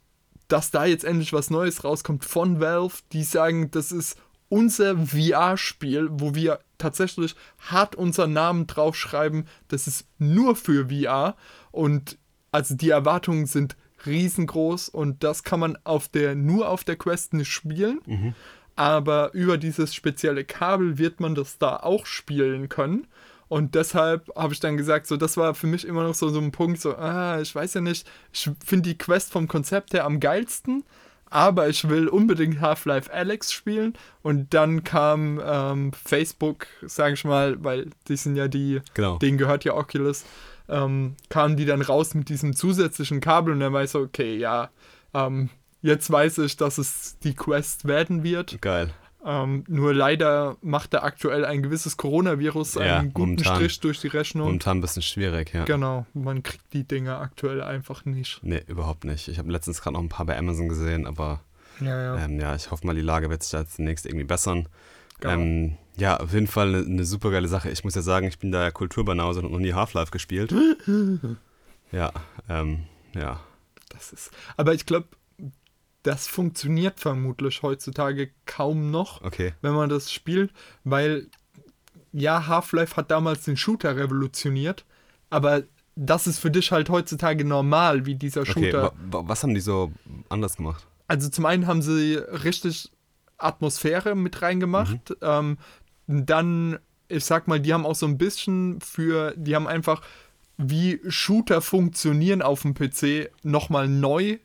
dass da jetzt endlich was Neues rauskommt von Valve, die sagen, das ist unser VR-Spiel, wo wir tatsächlich hart unseren Namen draufschreiben, das ist nur für VR. Und also die Erwartungen sind riesengroß und das kann man auf der, nur auf der Quest nicht spielen. Aber über dieses spezielle Kabel wird man das da auch spielen können. Und deshalb habe ich dann gesagt, so, das war für mich immer noch so, so ein Punkt, so, ah, ich weiß ja nicht, ich finde die Quest vom Konzept her am geilsten, aber ich will unbedingt Half-Life Alex spielen. Und dann kam ähm, Facebook, sage ich mal, weil die sind ja die, Genau. denen gehört ja Oculus, ähm, kamen die dann raus mit diesem zusätzlichen Kabel und dann war ich so, okay, ja, ähm, jetzt weiß ich, dass es die Quest werden wird. Geil. Ähm, nur leider macht da aktuell ein gewisses Coronavirus Ja, einen guten momentan. Strich durch die Rechnung. Momentan ein bisschen schwierig, ja. Genau, man kriegt die Dinge aktuell einfach nicht. Nee, überhaupt nicht. Ich habe letztens gerade noch ein paar bei Amazon gesehen, aber Ja, ja. ähm, ja, ich hoffe mal, die Lage wird sich da demnächst irgendwie bessern. Genau. Ähm, ja, auf jeden Fall eine, eine super geile Sache. Ich muss ja sagen, ich bin da ja Kulturbanause und noch nie Half-Life gespielt. ja, ähm, ja. Das ist. Aber ich glaube, das funktioniert vermutlich heutzutage kaum noch, Okay. wenn man das spielt, weil ja, Half-Life hat damals den Shooter revolutioniert, aber das ist für dich halt heutzutage normal, wie dieser Okay, Shooter. wa wa was haben die so anders gemacht? Also zum einen haben sie richtig Atmosphäre mit reingemacht. Mhm. Ähm, dann, ich sag mal, die haben auch so ein bisschen für, die haben einfach, wie Shooter funktionieren auf dem PC, nochmal neu.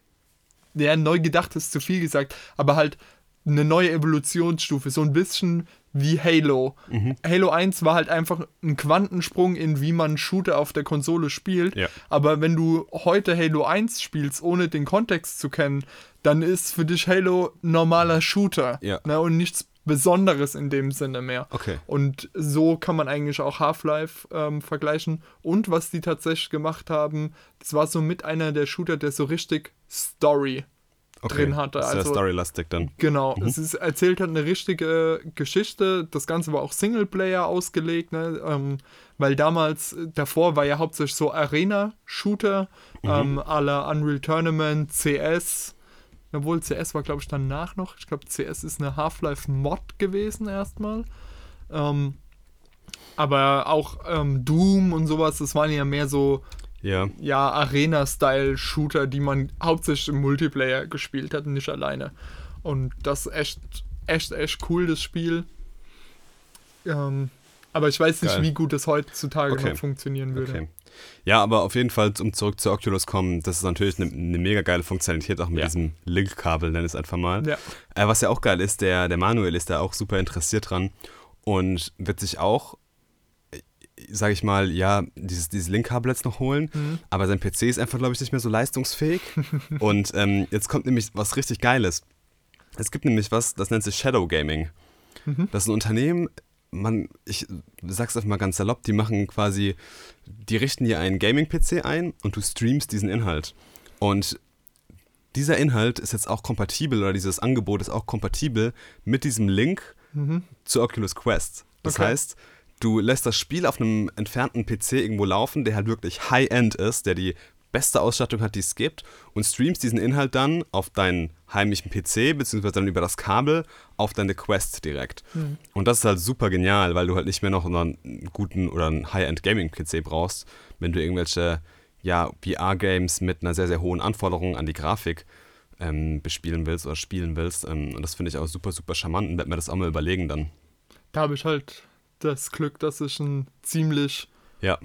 Ja, neu gedacht ist zu viel gesagt, aber halt eine neue Evolutionsstufe, so ein bisschen wie Halo. Mhm. Halo 1 war halt einfach ein Quantensprung in wie man Shooter auf der Konsole spielt. Ja. Aber wenn du heute Halo 1 spielst, ohne den Kontext zu kennen, dann ist für dich Halo normaler Shooter. Ja. Ne, und nichts Besonderes in dem Sinne mehr. Okay. Und so kann man eigentlich auch Half-Life ähm, vergleichen. Und was die tatsächlich gemacht haben, das war so mit einer der Shooter, der so richtig Story okay. drin hatte. Sehr Also- storylastic dann. Genau, es ist erzählt hat eine richtige Geschichte. Das Ganze war auch Singleplayer ausgelegt, ne? ähm, weil damals, davor war ja hauptsächlich so Arena-Shooter, ähm, à la Unreal Tournament, CS. Obwohl CS war, glaube ich, danach noch. Ich glaube, CS ist eine Half-Life-Mod gewesen erstmal. Ähm, aber auch ähm, Doom und sowas, das waren ja mehr so Ja. ja, Arena-Style-Shooter, die man hauptsächlich im Multiplayer gespielt hat nicht alleine. Und das ist echt, echt, echt cool, das Spiel. Ähm, aber ich weiß nicht, Geil. wie gut es heutzutage Okay. noch funktionieren würde. Okay. Ja, aber auf jeden Fall, um zurück zu Oculus kommen, das ist natürlich eine, eine mega geile Funktionalität, auch mit Ja. diesem Link-Kabel, nenn es einfach mal. Ja. Äh, was ja auch geil ist, der, der Manuel ist da auch super interessiert dran und wird sich auch, sage ich mal, ja, dieses, dieses Link-Kabel jetzt noch holen, Mhm. aber sein PC ist einfach, glaube ich, nicht mehr so leistungsfähig. und ähm, jetzt kommt nämlich was richtig Geiles. Es gibt nämlich was, das nennt sich Shadow Gaming. Mhm. Das ist ein Unternehmen, man, ich sag's einfach mal ganz salopp, die machen quasi, die richten dir einen Gaming-PC ein und du streamst diesen Inhalt. Und dieser Inhalt ist jetzt auch kompatibel oder dieses Angebot ist auch kompatibel mit diesem Link Mhm. zu Oculus Quest. Das Okay. heißt, du lässt das Spiel auf einem entfernten PC irgendwo laufen, der halt wirklich High-End ist, der die beste Ausstattung hat, die es gibt, und streamst diesen Inhalt dann auf deinen heimlichen PC, beziehungsweise dann über das Kabel auf deine Quest direkt. Und das ist halt super genial, weil du halt nicht mehr noch einen guten oder einen High-End Gaming-PC brauchst, wenn du irgendwelche ja, VR-Games mit einer sehr, sehr hohen Anforderung an die Grafik ähm, bespielen willst oder spielen willst. Ähm, und das finde ich auch super, super charmant und werde mir das auch mal überlegen dann. Da habe ich halt das Glück, dass ich ein ziemlich Ja,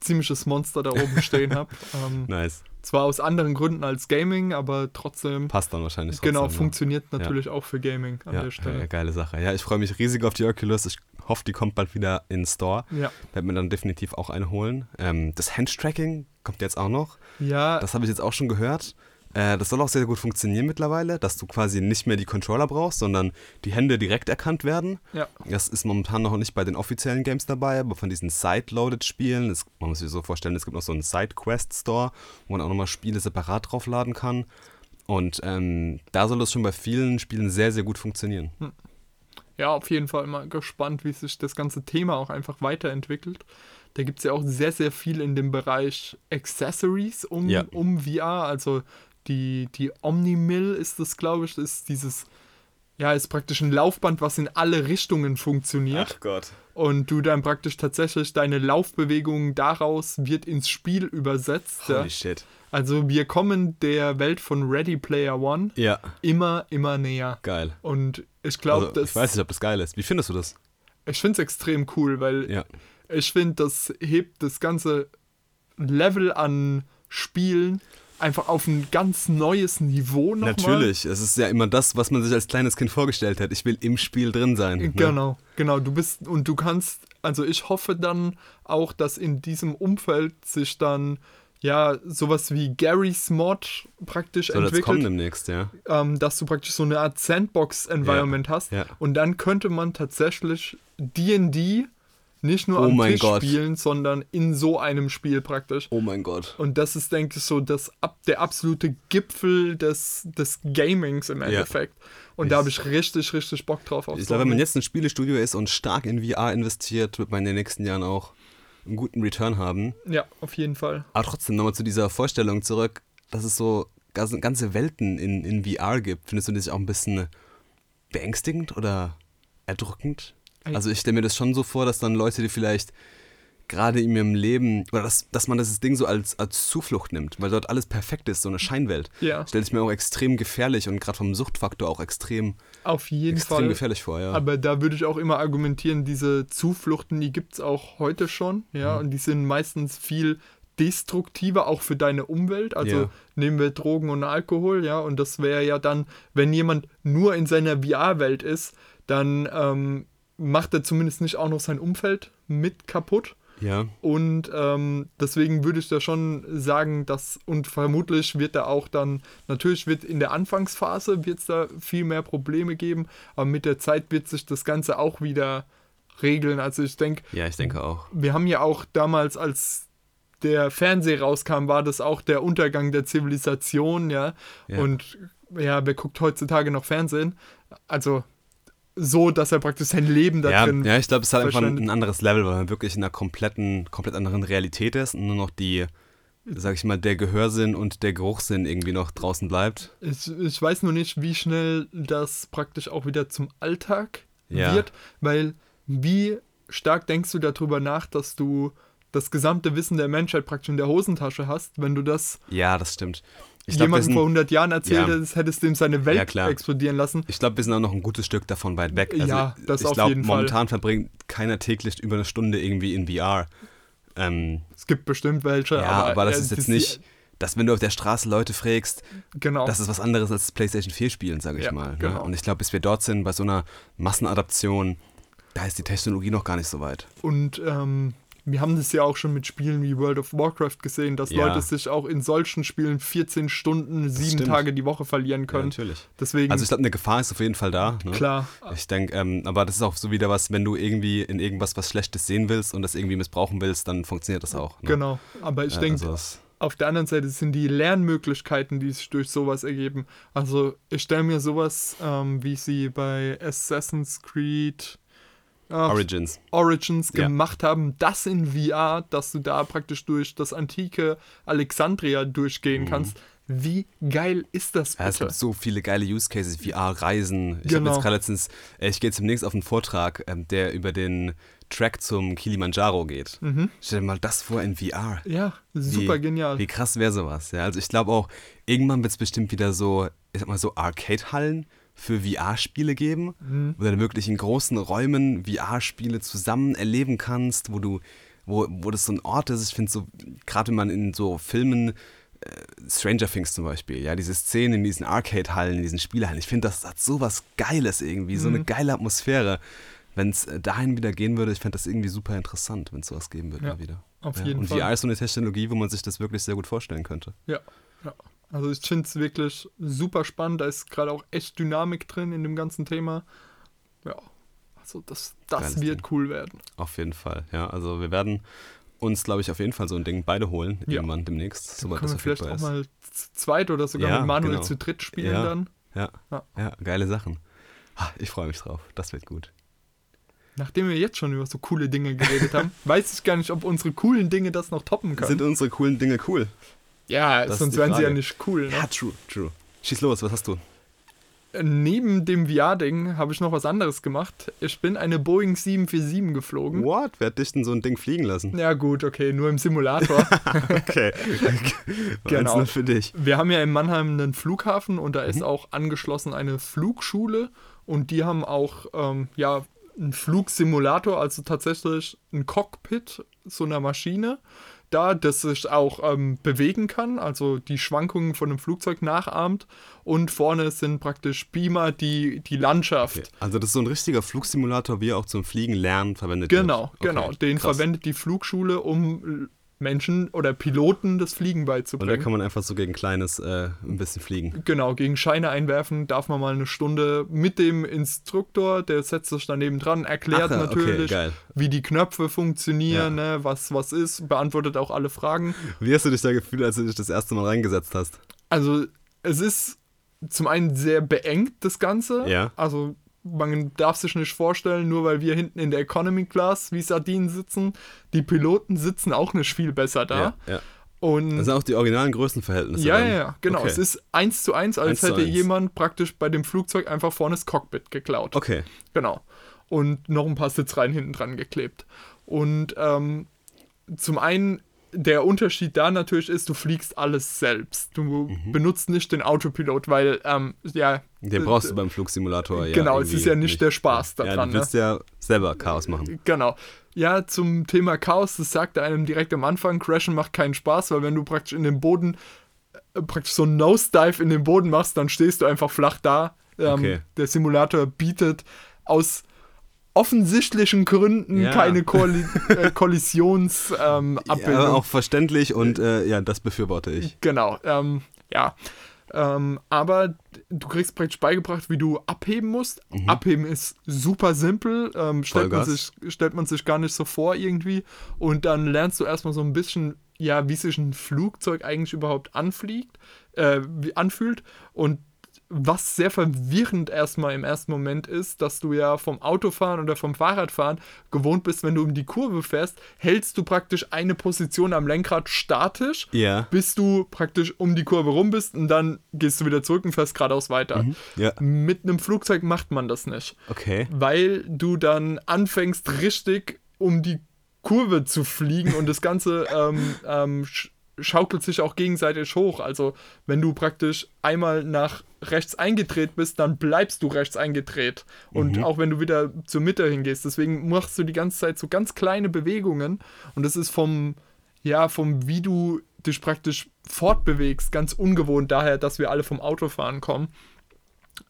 ziemliches Monster da oben stehen habe. Ähm, nice. zwar aus anderen Gründen als Gaming, aber trotzdem Passt dann wahrscheinlich genau trotzdem, ne? funktioniert natürlich auch für Gaming an ja, der Stelle. ja, geile Sache. Ja, ich freue mich riesig auf die Oculus. Ich hoffe, die kommt bald wieder in den Store. Ja. Werde mir dann definitiv auch eine holen. Ähm, das Hand-Tracking kommt jetzt auch noch. Ja, Das habe ich jetzt auch schon gehört. Äh, das soll auch sehr gut funktionieren mittlerweile, dass du quasi nicht mehr die Controller brauchst, sondern die Hände direkt erkannt werden. ja. Das ist momentan noch nicht bei den offiziellen Games dabei, aber von diesen Side-Loaded-Spielen, man muss sich so vorstellen, es gibt noch so einen Side-Quest-Store, wo man auch nochmal Spiele separat draufladen kann. Und ähm, da soll es schon bei vielen Spielen sehr, sehr gut funktionieren. Ja, auf jeden Fall mal gespannt, wie sich das ganze Thema auch einfach weiterentwickelt. Da gibt es ja auch sehr, sehr viel in dem Bereich Accessories um, Ja. um VR. Also die, die Omni-Mill ist das, glaube ich, ist dieses, ja, ist praktisch ein Laufband, was in alle Richtungen funktioniert. Gott. Und du dann praktisch tatsächlich deine Laufbewegung daraus wird ins Spiel übersetzt. Ja. Holy shit. Also wir kommen der Welt von Ready Player One Ja, immer, immer näher. geil. Und ich glaube, Also, ich weiß nicht, ob das geil ist. Wie findest du das? ich finde es extrem cool, weil Ja. ich finde, das hebt das ganze Level an Spielen einfach auf ein ganz neues Niveau nochmal. Natürlich, es ist ja immer das, was man sich als kleines Kind vorgestellt hat. Ich will im Spiel drin sein. ne? Genau, genau. Du bist und du kannst, also ich hoffe dann auch, dass in diesem Umfeld sich dann ja sowas wie Gary's Mod praktisch Soll entwickelt. kommen demnächst, ja. ähm, dass du praktisch so eine Art Sandbox-Environment Ja, hast. ja. Und dann könnte man tatsächlich D&D nicht nur Oh am Tisch Gott. spielen, sondern in so einem Spiel praktisch. Oh mein Gott. Und das ist, denke ich, so das, der absolute Gipfel des, des Gamings im Endeffekt. Und da habe ich richtig, richtig Bock drauf. Auf Ich glaube, wenn man jetzt ein Spielestudio ist und stark in VR investiert, wird man in den nächsten Jahren auch einen guten Return haben. Ja, auf jeden Fall. Aber trotzdem nochmal zu dieser Vorstellung zurück, dass es so ganze ganze Welten in, in VR gibt. Findest du das auch ein bisschen beängstigend oder erdrückend? Also ich stelle mir das schon so vor, dass dann Leute, die vielleicht gerade in ihrem Leben, oder dass, dass man das Ding so als, als Zuflucht nimmt, weil dort alles perfekt ist, so eine Scheinwelt. Ja, Stelle ich mir auch extrem gefährlich und gerade vom Suchtfaktor auch extrem, auf jeden extrem Fall. gefährlich vor, ja. Aber da würde ich auch immer argumentieren, diese Zufluchten, die gibt es auch heute schon, ja, Mhm. und die sind meistens viel destruktiver, auch für deine Umwelt. Also Ja. nehmen wir Drogen und Alkohol, ja, und das wäre ja dann, wenn jemand nur in seiner VR-Welt ist, dann ähm, macht er zumindest nicht auch noch sein Umfeld mit kaputt. ja. Und ähm, deswegen würde ich da schon sagen, dass, und vermutlich wird da auch dann, natürlich wird in der Anfangsphase wird es da viel mehr Probleme geben, aber mit der Zeit wird sich das Ganze auch wieder regeln. Also ich denke, Ja, ich denke auch. wir haben ja auch damals, als der Fernseher rauskam, war das auch der Untergang der Zivilisation, ja. Ja. Und ja, wer guckt heutzutage noch Fernsehen? Also so, dass er praktisch sein Leben da Ja, drin ja, ich glaube, es ist halt einfach ein, anderes Level, weil man wirklich in einer kompletten, komplett anderen Realität ist und nur noch die, sag ich mal, der Gehörsinn und der Geruchssinn irgendwie noch draußen bleibt. Ich, ich weiß nur nicht, wie schnell das praktisch auch wieder zum Alltag Ja. wird, weil wie stark denkst du darüber nach, dass du das gesamte Wissen der Menschheit praktisch in der Hosentasche hast, wenn du das Ja, das stimmt. Ich glaube, wir, jemandem vor sind- 100 Jahren erzählt Ja. hättest, hättest du ihm seine Welt Ja, explodieren lassen. ich glaub, wir sind auch noch ein gutes Stück davon weit weg. Also, Ja, das ich auf glaub, jeden Fall. momentan verbringt keiner täglich über eine Stunde irgendwie in VR. Ähm, Es gibt bestimmt welche, ja, aber, aber, das äh, ist jetzt nicht, dass wenn du auf der Straße Leute fragst, Genau. das ist was anderes als PlayStation 4 spielen, sage ich Ja, mal. Ne? genau. Und ich glaube, bis wir dort sind, bei so einer Massenadaption, da ist die Technologie noch gar nicht so weit. Und ähm, wir haben das ja auch schon mit Spielen wie World of Warcraft gesehen, dass Ja. Leute sich auch in solchen Spielen 14 Stunden, sieben. Tage die Woche verlieren Ja, können. natürlich. Deswegen, Also ich glaube, eine Gefahr ist auf jeden Fall da. Ne? klar, Ich denke, ähm, aber das ist auch so wieder was, wenn du irgendwie in irgendwas was Schlechtes sehen willst und das irgendwie missbrauchen willst, dann funktioniert das auch. Ne? genau. Aber ich Ja, denke, also auf der anderen Seite sind die Lernmöglichkeiten, die sich durch sowas ergeben. Also ich stelle mir sowas, ähm, wie sie bei Assassin's Creed ach, Origins. Origins Ja. gemacht haben, das in VR, dass du da praktisch durch das antike Alexandria durchgehen kannst. Wie geil ist das Mhm. Ja, es bitte? gibt so viele geile Use Cases, VR-Reisen. Ich habe Genau. jetzt gerade letztens, äh, ich gehe jetzt demnächst auf einen Vortrag, ähm, der über den Track zum Kilimanjaro geht. Mhm. Stell dir mal das vor in VR. ja, super wie, genial. Wie krass wäre sowas. Ja, also ich glaube auch, irgendwann wird es bestimmt wieder so, ich sag mal so Arcade-Hallen für VR-Spiele geben, Mhm. wo du dann wirklich in großen Räumen VR-Spiele zusammen erleben kannst, wo du, wo, wo das so ein Ort ist. Ich finde so, gerade wenn man in so Filmen, äh, Stranger Things zum Beispiel, ja, diese Szenen in diesen Arcade-Hallen, in diesen Spielehallen, ich finde, das hat so was Geiles irgendwie, so eine geile Atmosphäre. wenn es dahin wieder gehen würde, ich fände das irgendwie super interessant, wenn es sowas geben würde Ja, mal wieder. Auf Ja, jeden und Fall. VR ist so eine Technologie, wo man sich das wirklich sehr gut vorstellen könnte. Ja, ja. Also ich finde es wirklich super spannend. Da ist gerade auch echt Dynamik drin in dem ganzen Thema. Ja, also das, das Geiles wird Ding. cool werden. Auf jeden Fall, ja. Also wir werden uns, glaube ich, auf jeden Fall so ein Ding beide holen, Ja. irgendwann demnächst, sobald Können das wir vielleicht auch ist. mal zu zweit oder sogar Ja, mit Manuel genau. zu dritt spielen Ja. dann. Ja, Ja. ja, geile Sachen. Ich freue mich drauf, das wird gut. Nachdem wir jetzt schon über so coole Dinge geredet haben, weiß ich gar nicht, ob unsere coolen Dinge das noch toppen können. Sind unsere coolen Dinge cool? Ja, das sonst wären sie ja nicht cool. Ne? Ja, true, true. Schieß los, was hast du? Neben dem VR-Ding habe ich noch was anderes gemacht. Ich bin eine Boeing 747 geflogen. What? Wer hat dich denn so ein Ding fliegen lassen? Ja gut, okay, nur im Simulator. Okay. Genau. Nur für dich. Wir haben ja in Mannheim einen Flughafen und da Mhm. ist auch angeschlossen eine Flugschule und die haben auch ähm, ja einen Flugsimulator, also tatsächlich ein Cockpit so einer Maschine, da das sich auch ähm, bewegen kann, also die Schwankungen von einem Flugzeug nachahmt und vorne sind praktisch Beamer, die die Landschaft Okay. Also das ist so ein richtiger Flugsimulator, wie er auch zum Fliegen lernen verwendet Genau, wird. Okay, genau. Den krass. verwendet die Flugschule, um Menschen oder Piloten das Fliegen Und da beizubringen. kann man einfach so gegen Kleines äh, ein bisschen fliegen. Genau, gegen Scheine einwerfen darf man mal eine Stunde mit dem Instruktor, der setzt sich daneben dran, erklärt Ach okay, natürlich, geil. wie die Knöpfe funktionieren, Ja. ne, was was ist, beantwortet auch alle Fragen. Wie hast du dich da gefühlt, als du dich das erste Mal reingesetzt hast? Also es ist zum einen sehr beengt, das Ganze. Ja. Also man darf sich nicht vorstellen, nur weil wir hinten in der Economy Class wie Sardinen sitzen, die Piloten sitzen auch nicht viel besser da. Ja, ja. Und Das sind auch die originalen Größenverhältnisse. Ja, dann. ja, ja, genau. Okay. Es ist eins zu eins, als Eins zu hätte eins. jemand praktisch bei dem Flugzeug einfach vorne das Cockpit geklaut. Okay. Genau. Und noch ein paar Sitzreihen hinten dran geklebt. Und ähm, zum einen, der Unterschied da natürlich ist, du fliegst alles selbst. Du Mhm. benutzt nicht den Autopilot, weil, ähm, ja. Den brauchst du beim Flugsimulator ja. Genau, es ist ja nicht der Spaß Ja, daran, du willst ja selber Chaos machen. Genau. Ja, zum Thema Chaos, das sagt er einem direkt am Anfang, Crashen macht keinen Spaß, weil wenn du praktisch in den Boden, äh, praktisch so einen Nosedive in den Boden machst, dann stehst du einfach flach da. Ähm, Okay. Der Simulator bietet aus offensichtlichen Gründen Ja. keine Kolli äh, Kollisionsabbildung. Ähm, Ja, auch verständlich und äh, ja, das befürworte ich. Genau, ähm, ja. Ähm, aber du kriegst praktisch beigebracht, wie du abheben musst. Abheben ist super simpel, ähm, stellt, man sich, stellt man sich gar nicht so vor irgendwie. Und dann lernst du erstmal so ein bisschen, ja, wie sich ein Flugzeug eigentlich überhaupt anfliegt, äh, wie anfühlt. Und was sehr verwirrend erstmal im ersten Moment ist, dass du ja vom Autofahren oder vom Fahrradfahren gewohnt bist, wenn du um die Kurve fährst, hältst du praktisch eine Position am Lenkrad statisch Ja. bis du praktisch um die Kurve rum bist und dann gehst du wieder zurück und fährst geradeaus weiter. Ja. Mit einem Flugzeug macht man das nicht, Okay. weil du dann anfängst richtig um die Kurve zu fliegen und das Ganze ähm, ähm, schaukelt sich auch gegenseitig hoch. Also wenn du praktisch einmal nach rechts eingedreht bist, dann bleibst du rechts eingedreht. Und auch wenn du wieder zur Mitte hingehst. Deswegen machst du die ganze Zeit so ganz kleine Bewegungen und das ist vom, ja, vom wie du dich praktisch fortbewegst, ganz ungewohnt daher, dass wir alle vom Autofahren kommen.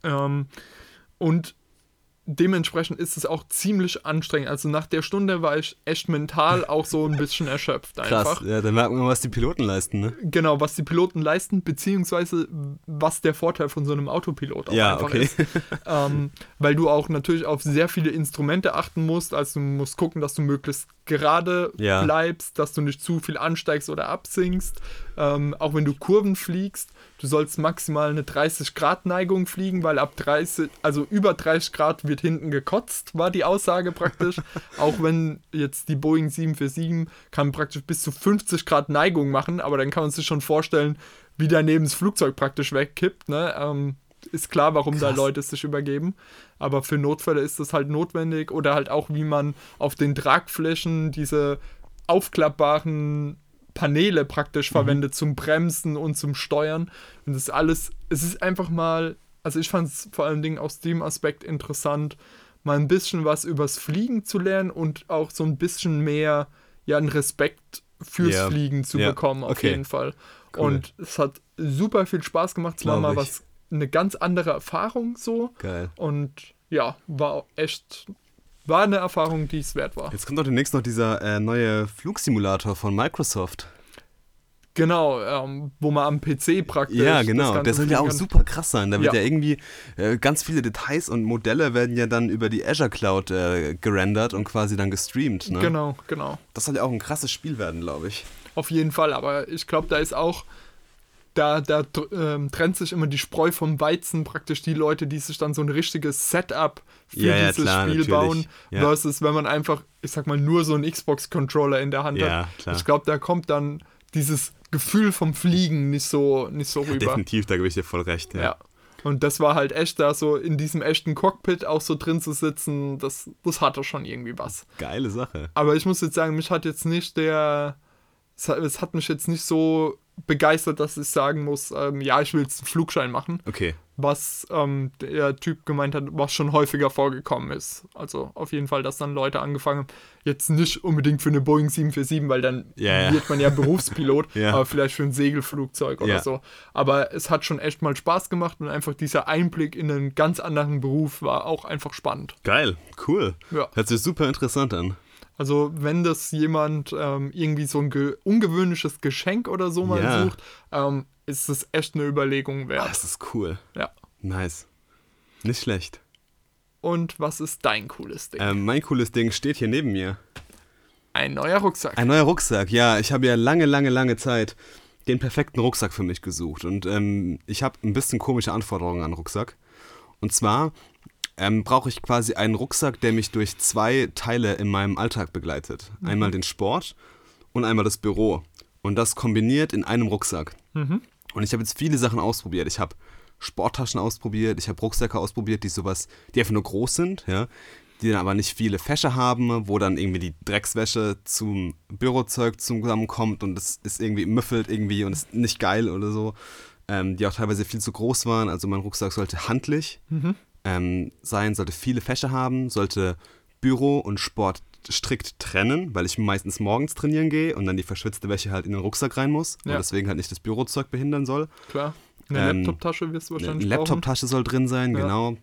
Ähm, und dementsprechend ist es auch ziemlich anstrengend. Also nach der Stunde war ich echt mental auch so ein bisschen erschöpft einfach. Krass. Ja, da merkt man, was die Piloten leisten, ne? Genau, was die Piloten leisten, beziehungsweise was der Vorteil von so einem Autopilot auch Ja, einfach okay. ist. ähm, weil du auch natürlich auf sehr viele Instrumente achten musst. Also du musst gucken, dass du möglichst gerade Ja. bleibst, dass du nicht zu viel ansteigst oder absinkst. Ähm, auch wenn du Kurven fliegst, du sollst maximal eine 30-Grad-Neigung fliegen, weil ab 30, also über 30 Grad wird hinten gekotzt, war die Aussage praktisch. auch wenn jetzt die Boeing 747 kann praktisch bis zu 50 Grad Neigung machen, aber dann kann man sich schon vorstellen, wie daneben das Flugzeug praktisch wegkippt. Ne? Ähm, ist klar, warum da Krass. Leute sich übergeben. Aber für Notfälle ist das halt notwendig. Oder halt auch, wie man auf den Tragflächen diese aufklappbaren Paneele praktisch verwendet zum Bremsen und zum Steuern. Und das ist alles, es ist einfach mal, also ich fand es vor allen Dingen aus dem Aspekt interessant, mal ein bisschen was übers Fliegen zu lernen und auch so ein bisschen mehr, ja, einen Respekt fürs Ja. Fliegen zu Ja. bekommen, auf Okay. jeden Fall. Cool. Und es hat super viel Spaß gemacht. Es war mal was, eine ganz andere Erfahrung so. Geil. Und ja, war echt war eine Erfahrung, die es wert war. Jetzt kommt doch demnächst noch dieser äh, neue Flugsimulator von Microsoft. Genau, ähm, wo man am PC praktisch. Ja, genau. Der soll ja auch super krass sein. Da wird ja, Ja. irgendwie äh, ganz viele Details und Modelle werden ja dann über die Azure Cloud äh, gerendert und quasi dann gestreamt. Ne? Genau, genau. Das soll ja auch ein krasses Spiel werden, glaube ich. Auf jeden Fall, aber ich glaube, da ist auch, da, da ähm, trennt sich immer die Spreu vom Weizen, praktisch die Leute, die sich dann so ein richtiges Setup für Ja, ja, dieses klar, Spiel natürlich. bauen, Ja. versus wenn man einfach, ich sag mal, nur so einen Xbox-Controller in der Hand Ja, hat. klar. Ich glaube, da kommt dann dieses Gefühl vom Fliegen nicht so, nicht so rüber. Definitiv, da gebe ich dir voll recht. Ja. Ja. Und das war halt echt da so in diesem echten Cockpit auch so drin zu sitzen, das, das hatte schon irgendwie was. Geile Sache. Aber ich muss jetzt sagen, mich hat jetzt nicht der. Es hat, es hat mich jetzt nicht so begeistert, dass ich sagen muss, ähm, ja, ich will jetzt einen Flugschein machen. Okay. Was ähm, der Typ gemeint hat, was schon häufiger vorgekommen ist. Also auf jeden Fall, dass dann Leute angefangen haben, jetzt nicht unbedingt für eine Boeing 747, weil dann ja. wird man ja Berufspilot, Ja. aber vielleicht für ein Segelflugzeug oder Ja. so. Aber es hat schon echt mal Spaß gemacht und einfach dieser Einblick in einen ganz anderen Beruf war auch einfach spannend. Geil, cool. Ja. Hört sich super interessant an. Also wenn das jemand ähm, irgendwie so ein ge ungewöhnliches Geschenk oder so mal Ja. sucht, ähm, ist es echt eine Überlegung Ah, wert. das ist cool. Ja. Nice. Nicht schlecht. Und was ist dein cooles Ding? Ähm, mein cooles Ding steht hier neben mir. Ein neuer Rucksack. Ein neuer Rucksack, ja. Ich habe ja lange, lange, lange Zeit den perfekten Rucksack für mich gesucht. Und ähm, ich habe ein bisschen komische Anforderungen an Rucksack. Und zwar ähm, brauche ich quasi einen Rucksack, der mich durch zwei Teile in meinem Alltag begleitet. Einmal den Sport und einmal das Büro. Und das kombiniert in einem Rucksack. Und ich habe jetzt viele Sachen ausprobiert. Ich habe Sporttaschen ausprobiert, ich habe Rucksäcke ausprobiert, die sowas, die einfach nur groß sind, ja, die dann aber nicht viele Fächer haben, wo dann irgendwie die Dreckswäsche zum Bürozeug zusammenkommt und es ist irgendwie müffelt irgendwie und ist nicht geil oder so. Ähm, die auch teilweise viel zu groß waren. Also mein Rucksack sollte handlich ähm, sein, sollte viele Fächer haben, sollte Büro und Sport strikt trennen, weil ich meistens morgens trainieren gehe und dann die verschwitzte Wäsche halt in den Rucksack rein muss und Ja. deswegen halt nicht das Bürozeug behindern soll. Klar. Eine Ähm, Laptoptasche wirst du Eine wahrscheinlich Laptoptasche soll drin sein, Ja. genau.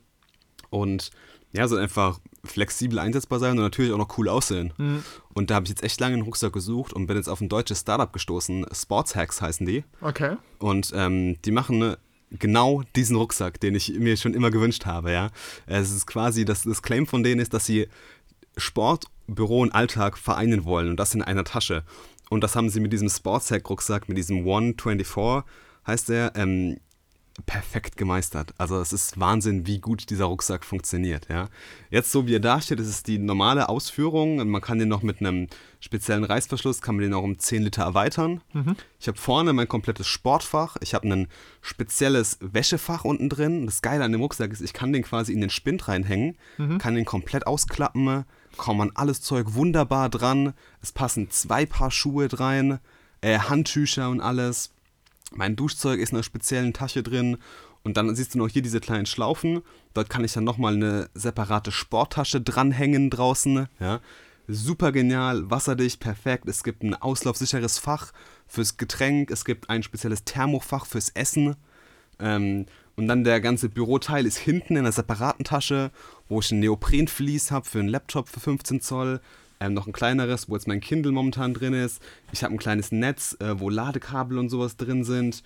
Und ja, soll einfach flexibel einsetzbar sein und natürlich auch noch cool aussehen. Mhm. Und da habe ich jetzt echt lange einen Rucksack gesucht und bin jetzt auf ein deutsches Startup gestoßen. Sports Hacks heißen die. Okay. Und ähm, die machen ne, genau diesen Rucksack, den ich mir schon immer gewünscht habe, ja. Es ist quasi, das, das Claim von denen ist, dass sie Sport, Büro und Alltag vereinen wollen und das in einer Tasche. Und das haben sie mit diesem Sportshack-Rucksack, mit diesem 124, heißt der, ähm, perfekt gemeistert. Also es ist Wahnsinn, wie gut dieser Rucksack funktioniert. Ja. Jetzt so wie er da steht, das ist die normale Ausführung. Und Man kann den noch mit einem speziellen Reißverschluss, kann man den auch um 10 Liter erweitern. Ich habe vorne mein komplettes Sportfach. Ich habe ein spezielles Wäschefach unten drin. Das Geile an dem Rucksack ist, ich kann den quasi in den Spind reinhängen, kann den komplett ausklappen, kommt man alles Zeug wunderbar dran. Es passen zwei Paar Schuhe rein, äh, Handtücher und alles. Mein Duschzeug ist in einer speziellen Tasche drin. Und dann siehst du noch hier diese kleinen Schlaufen. Dort kann ich dann nochmal eine separate Sporttasche dranhängen draußen. Ja. Super genial, wasserdicht, perfekt. Es gibt ein auslaufsicheres Fach fürs Getränk. Es gibt ein spezielles Thermofach fürs Essen. Ähm, und dann der ganze Büroteil ist hinten in einer separaten Tasche, wo ich ein Neoprenvlies habe für einen Laptop für 15 Zoll. Ähm, noch ein kleineres, wo jetzt mein Kindle momentan drin ist. Ich habe ein kleines Netz, äh, wo Ladekabel und sowas drin sind.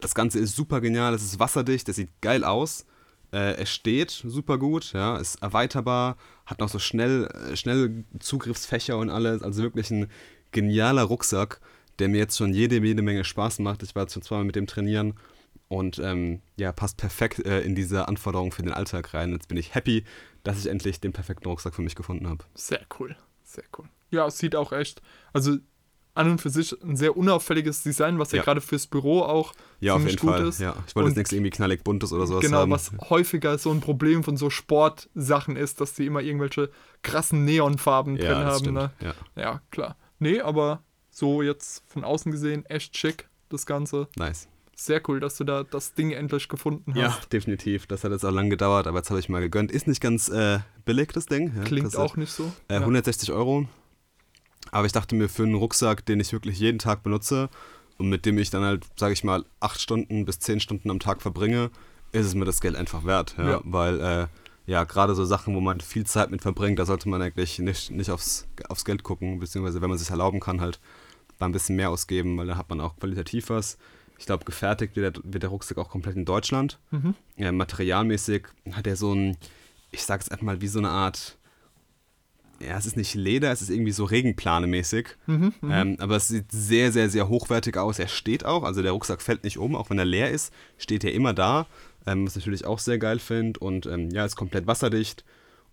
Das Ganze ist super genial, es ist wasserdicht, es sieht geil aus. Äh, es steht super gut, ja, ist erweiterbar, hat noch so schnell, äh, Zugriffsfächer und alles. Also wirklich ein genialer Rucksack, der mir jetzt schon jede, jede Menge Spaß macht. Ich war jetzt schon zweimal mit dem trainieren und ähm, ja, passt perfekt äh, in diese Anforderungen für den Alltag rein. Jetzt bin ich happy, dass ich endlich den perfekten Rucksack für mich gefunden habe. Sehr cool. Sehr cool. Ja, es sieht auch echt, also an und für sich ein sehr unauffälliges Design, was ja, Ja. gerade fürs Büro auch Ja, auf ziemlich jeden gut Fall. ist. Ja. Ich wollte jetzt nichts irgendwie knallig buntes oder sowas Genau, haben. was häufiger so ein Problem von so Sportsachen ist, dass die immer irgendwelche krassen Neonfarben ja, drin haben. stimmt. Ne? Ja, Ja, klar. Nee, aber so jetzt von außen gesehen echt schick, das Ganze. nice. Sehr cool, dass du da das Ding endlich gefunden Ja, hast. definitiv. Das hat jetzt auch lange gedauert, aber jetzt habe ich mal gegönnt. Ist nicht ganz äh, billig, das Ding. Ja, Klingt kostet, auch nicht so. Äh, ja. 160 Euro. Aber ich dachte mir, für einen Rucksack, den ich wirklich jeden Tag benutze und mit dem ich dann halt, sage ich mal, 8 Stunden bis 10 Stunden am Tag verbringe, ist es mir das Geld einfach wert. Ja? Ja. Weil, äh, ja, gerade so Sachen, wo man viel Zeit mit verbringt, da sollte man eigentlich nicht, nicht aufs, aufs Geld gucken, beziehungsweise wenn man es sich erlauben kann, halt da ein bisschen mehr ausgeben, weil da hat man auch qualitativ was. Ich glaube, gefertigt wird der, wird der, Rucksack auch komplett in Deutschland. Mhm. Ja, materialmäßig hat er so ein, ich sag's einfach mal, wie so eine Art, ja, es ist nicht Leder, es ist irgendwie so Regenplanemäßig. Mhm, mhm, ähm, aber es sieht sehr, sehr, sehr hochwertig aus. Er steht auch, also der Rucksack fällt nicht um, auch wenn er leer ist, steht er immer da. Ähm, was ich natürlich auch sehr geil finde. Und ähm, ja, ist komplett wasserdicht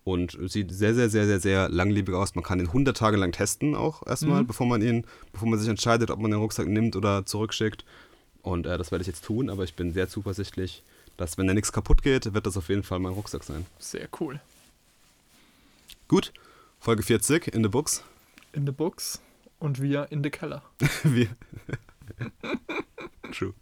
und sieht sehr, sehr, sehr, sehr, sehr langlebig aus. Man kann ihn 100 Tage lang testen auch erstmal, mhm. bevor man ihn, bevor man sich entscheidet, ob man den Rucksack nimmt oder zurückschickt. Und äh, das werde ich jetzt tun, aber ich bin sehr zuversichtlich, dass wenn da nichts kaputt geht, wird das auf jeden Fall mein Rucksack sein. Sehr cool. Gut, Folge 40 in the Books. In the Books und wir in the Keller. wir. True.